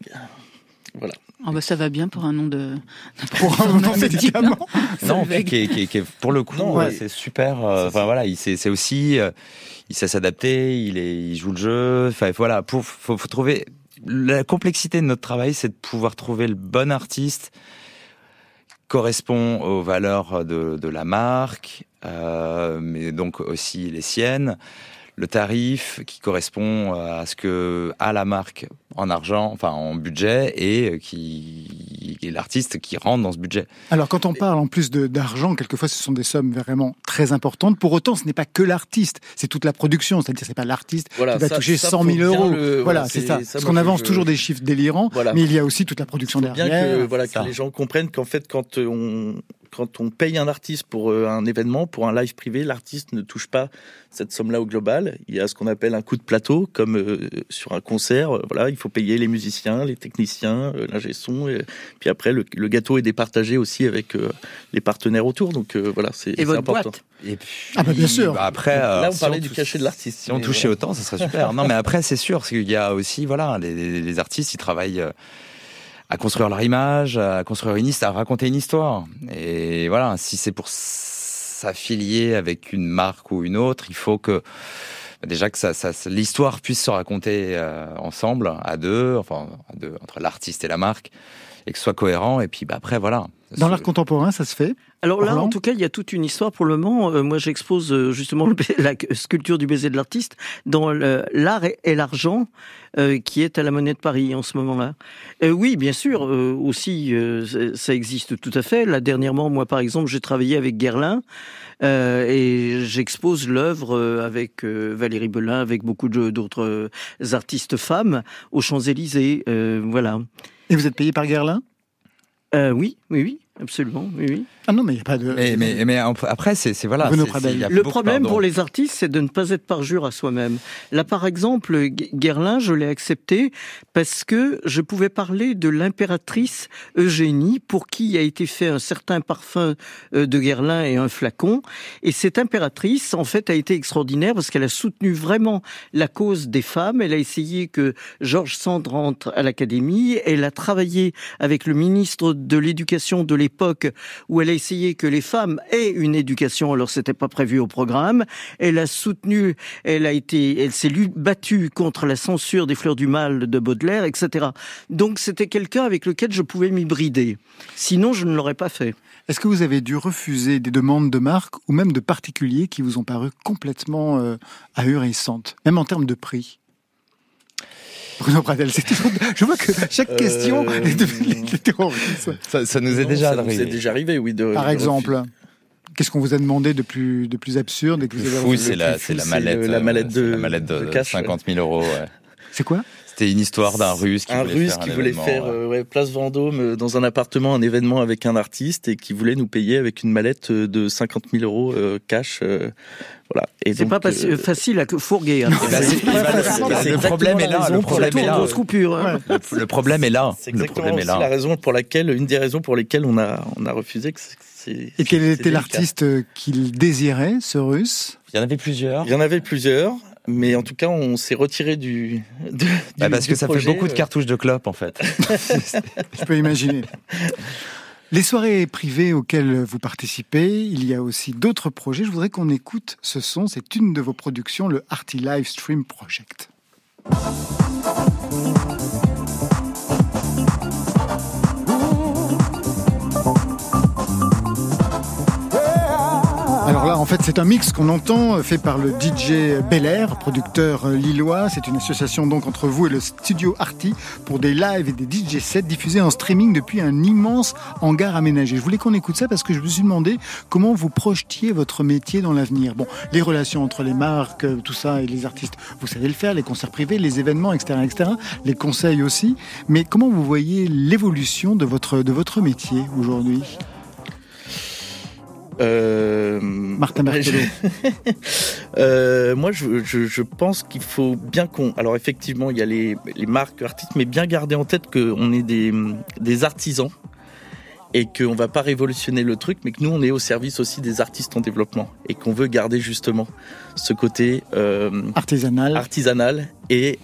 Voilà. Ah bah ça va bien pour un nom de Pour un moment médicament Non, qui est, qui est- qui est- pour le coup, ouais, ouais. c'est super. euh, Enfin voilà, il sait- c'est aussi, euh, il sait s'adapter, il est, il joue le jeu. Enfin voilà, pour faut, faut trouver la complexité de notre travail, c'est de pouvoir trouver le bon artiste correspond aux valeurs de, de la marque, euh, mais donc aussi les siennes. Le tarif qui correspond à ce que a la marque en argent, enfin en budget, et qui et l'artiste qui rentre dans ce budget. Alors, quand on parle en plus d'argent, quelquefois, ce sont des sommes vraiment très importantes. Pour autant, ce n'est pas que l'artiste, c'est toute la production. C'est-à-dire, c'est pas l'artiste Voilà, qui va ça- toucher ça, 100 faut 000 bien euros. le- voilà, c'est ça. ça, Parce qu'on avance je- toujours des chiffres délirants, Voilà. mais il y a aussi toute la production Bien derrière. que, voilà, que ça. les gens comprennent qu'en fait, quand euh, on, quand on paye un artiste pour euh, un événement, pour un live privé, l'artiste ne touche pas cette somme-là au global. Il y a ce qu'on appelle un coup de plateau, comme euh, sur un concert. euh, voilà, il faut payer les musiciens, les techniciens, euh, l'ingé son. et- puis après, le, le gâteau est départagé aussi avec euh, les partenaires autour. Donc euh, voilà, c'est Et c'est votre important. boîte? Et puis, Ah bah, bien sûr. bah après, Là, on si parlait on du cachet de l'artiste. Si on touchait voilà. autant, ça serait super. non, mais après, c'est sûr, parce qu'il y a aussi, voilà, les, les- les artistes, ils travaillent euh, à construire leur image, à construire une histoire, à raconter une histoire. Et voilà, si c'est pour s'affilier avec une marque ou une autre, il faut que déjà que ça, ça- l'histoire puisse se raconter euh, ensemble, à deux, enfin, à deux, entre l'artiste et la marque, et que ce soit cohérent. Et puis, bah, après, voilà. Dans l'art contemporain, ça se fait Alors là, en tout cas, il y a toute une histoire pour le moment. Euh, moi, j'expose euh, justement le la sculpture du baiser de l'artiste dans l'art et, et l'argent euh, qui est à la Monnaie de Paris en ce moment-là. Oui, bien sûr, aussi, ça- existe tout à fait. Là, dernièrement, moi, par exemple, j'ai travaillé avec Guerlain et j'expose l'œuvre avec Valérie Belin, avec beaucoup d'autres artistes femmes aux Champs-Élysées. voilà. Et vous êtes payé par Guerlain? Euh, oui, oui, oui, absolument, oui, oui. Ah non, mais il n'y a pas de... Mais, mais, mais après, c'est voilà. Le beaucoup- problème pardon. pour les artistes, c'est de ne pas être parjure à soi-même. Là, par exemple, Gu- Guerlain, je l'ai accepté parce que je pouvais parler de l'impératrice Eugénie, pour qui a été fait un certain parfum euh, de Guerlain et un flacon. Et cette impératrice, en fait, a été extraordinaire parce qu'elle a soutenu vraiment la cause des femmes. Elle a essayé que Georges Sand rentre à l'Académie. Elle a travaillé avec le ministre de l'Éducation de l'époque, où elle a essayé que les femmes aient une éducation. Alors, c'était pas prévu au programme. Elle a soutenu, elle a été, elle s'est battue contre la censure des fleurs du mal de Baudelaire, etc. Donc, c'était quelqu'un avec lequel je pouvais m'hybrider. Sinon, je ne l'aurais pas fait. Est-ce que vous avez dû refuser des demandes de marques ou même de particuliers qui vous ont paru complètement euh, ahurissantes, même en termes de prix? Bruno Pradel, c'est toujours. Je vois que chaque question Euh, est devenue des terroristes. Ça, ça nous est Non, déjà ça nous arrivé. est déjà arrivé, oui. De, Par de exemple, qu'est-ce qu'on vous a demandé de plus, de plus absurde et que Le vous avez fou, c'est la, plus la mallette, euh, mallette de- la mallette de, de cash, 50 000 euros. ouais. C'est quoi? C'était une histoire d'un Russe qui un voulait russe faire qui un voulait événement, faire ouais. euh, ouais, place Vendôme euh, dans un appartement un événement avec un artiste et qui voulait nous payer avec une mallette euh, de 50 000 euros euh, cash euh, voilà et C'est pas euh, facile à fourguer. hein. Bah, le problème est là. Le problème est là. grosse coupure. hein. Le, le problème est là. c'est Le exactement est là. la raison pour laquelle une des raisons pour lesquelles on a on a refusé que Et quel était l'artiste qu'il désirait, ce russe? Il y en avait plusieurs. il y en avait plusieurs mais en tout cas on s'est retiré du, de- Bah, du- parce que ça fait beaucoup de euh, cartouches de clope en fait. Je peux imaginer. Les soirées privées auxquelles vous participez, il y a aussi d'autres projets. Je voudrais qu'on écoute ce son. C'est une de vos productions, le Arty Live Stream Project. En fait, c'est un mix qu'on entend, euh, fait par le DJ Bel Air, producteur euh, lillois. C'est une association donc entre vous et le studio Arty pour des lives et des DJ sets diffusés en streaming depuis un immense hangar aménagé. Je voulais qu'on écoute ça parce que je me suis demandé comment vous projetiez votre métier dans l'avenir. Bon, les relations entre les marques, euh, tout ça, et les artistes, vous savez le faire, les concerts privés, les événements, etc., etc., les conseils aussi. Mais comment vous voyez l'évolution de votre, de votre métier aujourd'hui? Euh, Martin Berthelot. Euh, moi, je, je, je pense qu'il faut bien qu'on. Alors, effectivement, il y a les, les marques artistes, mais bien garder en tête qu'on est des, des artisans et qu'on va pas révolutionner le truc, mais que nous, on est au service aussi des artistes en développement et qu'on veut garder justement ce côté euh, artisanal, artisanal et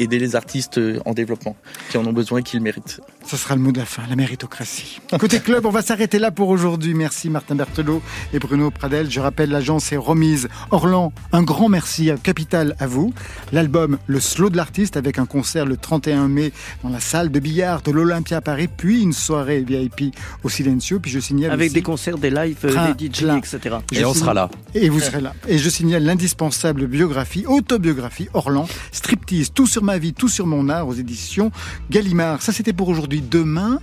aider les artistes en développement qui en ont besoin et qui le méritent. Ce sera le mot de la fin, la méritocratie. Côté club, on va s'arrêter là pour aujourd'hui. Merci Martin Berthelot et Bruno Pradel. Je rappelle, l'agence est remise. Orlan, un grand merci à Capital à vous. L'album Le Slow de l'artiste avec un concert le 31 mai dans la salle de billard de l'Olympia à Paris, puis une soirée VIP au Silencio. Puis je signale Avec aussi- des concerts, des lives, euh, des DJ, plein. etc. Je signale- Et vous serez là. Et je signale l'indispensable biographie, autobiographie, Orlan, striptease, tout sur ma vie, tout sur mon art aux éditions Gallimard. Ça c'était pour aujourd'hui. Demain,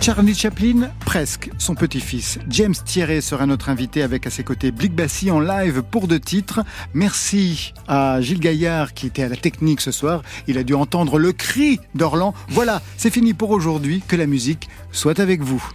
Charlie Chaplin, presque son petit-fils. James Thierry sera notre invité avec à ses côtés Blick Bassi en live pour deux titres. Merci à Gilles Gaillard qui était à la technique ce soir. Il a dû entendre le cri d'Orlan. Voilà, c'est fini pour aujourd'hui. Que la musique soit avec vous.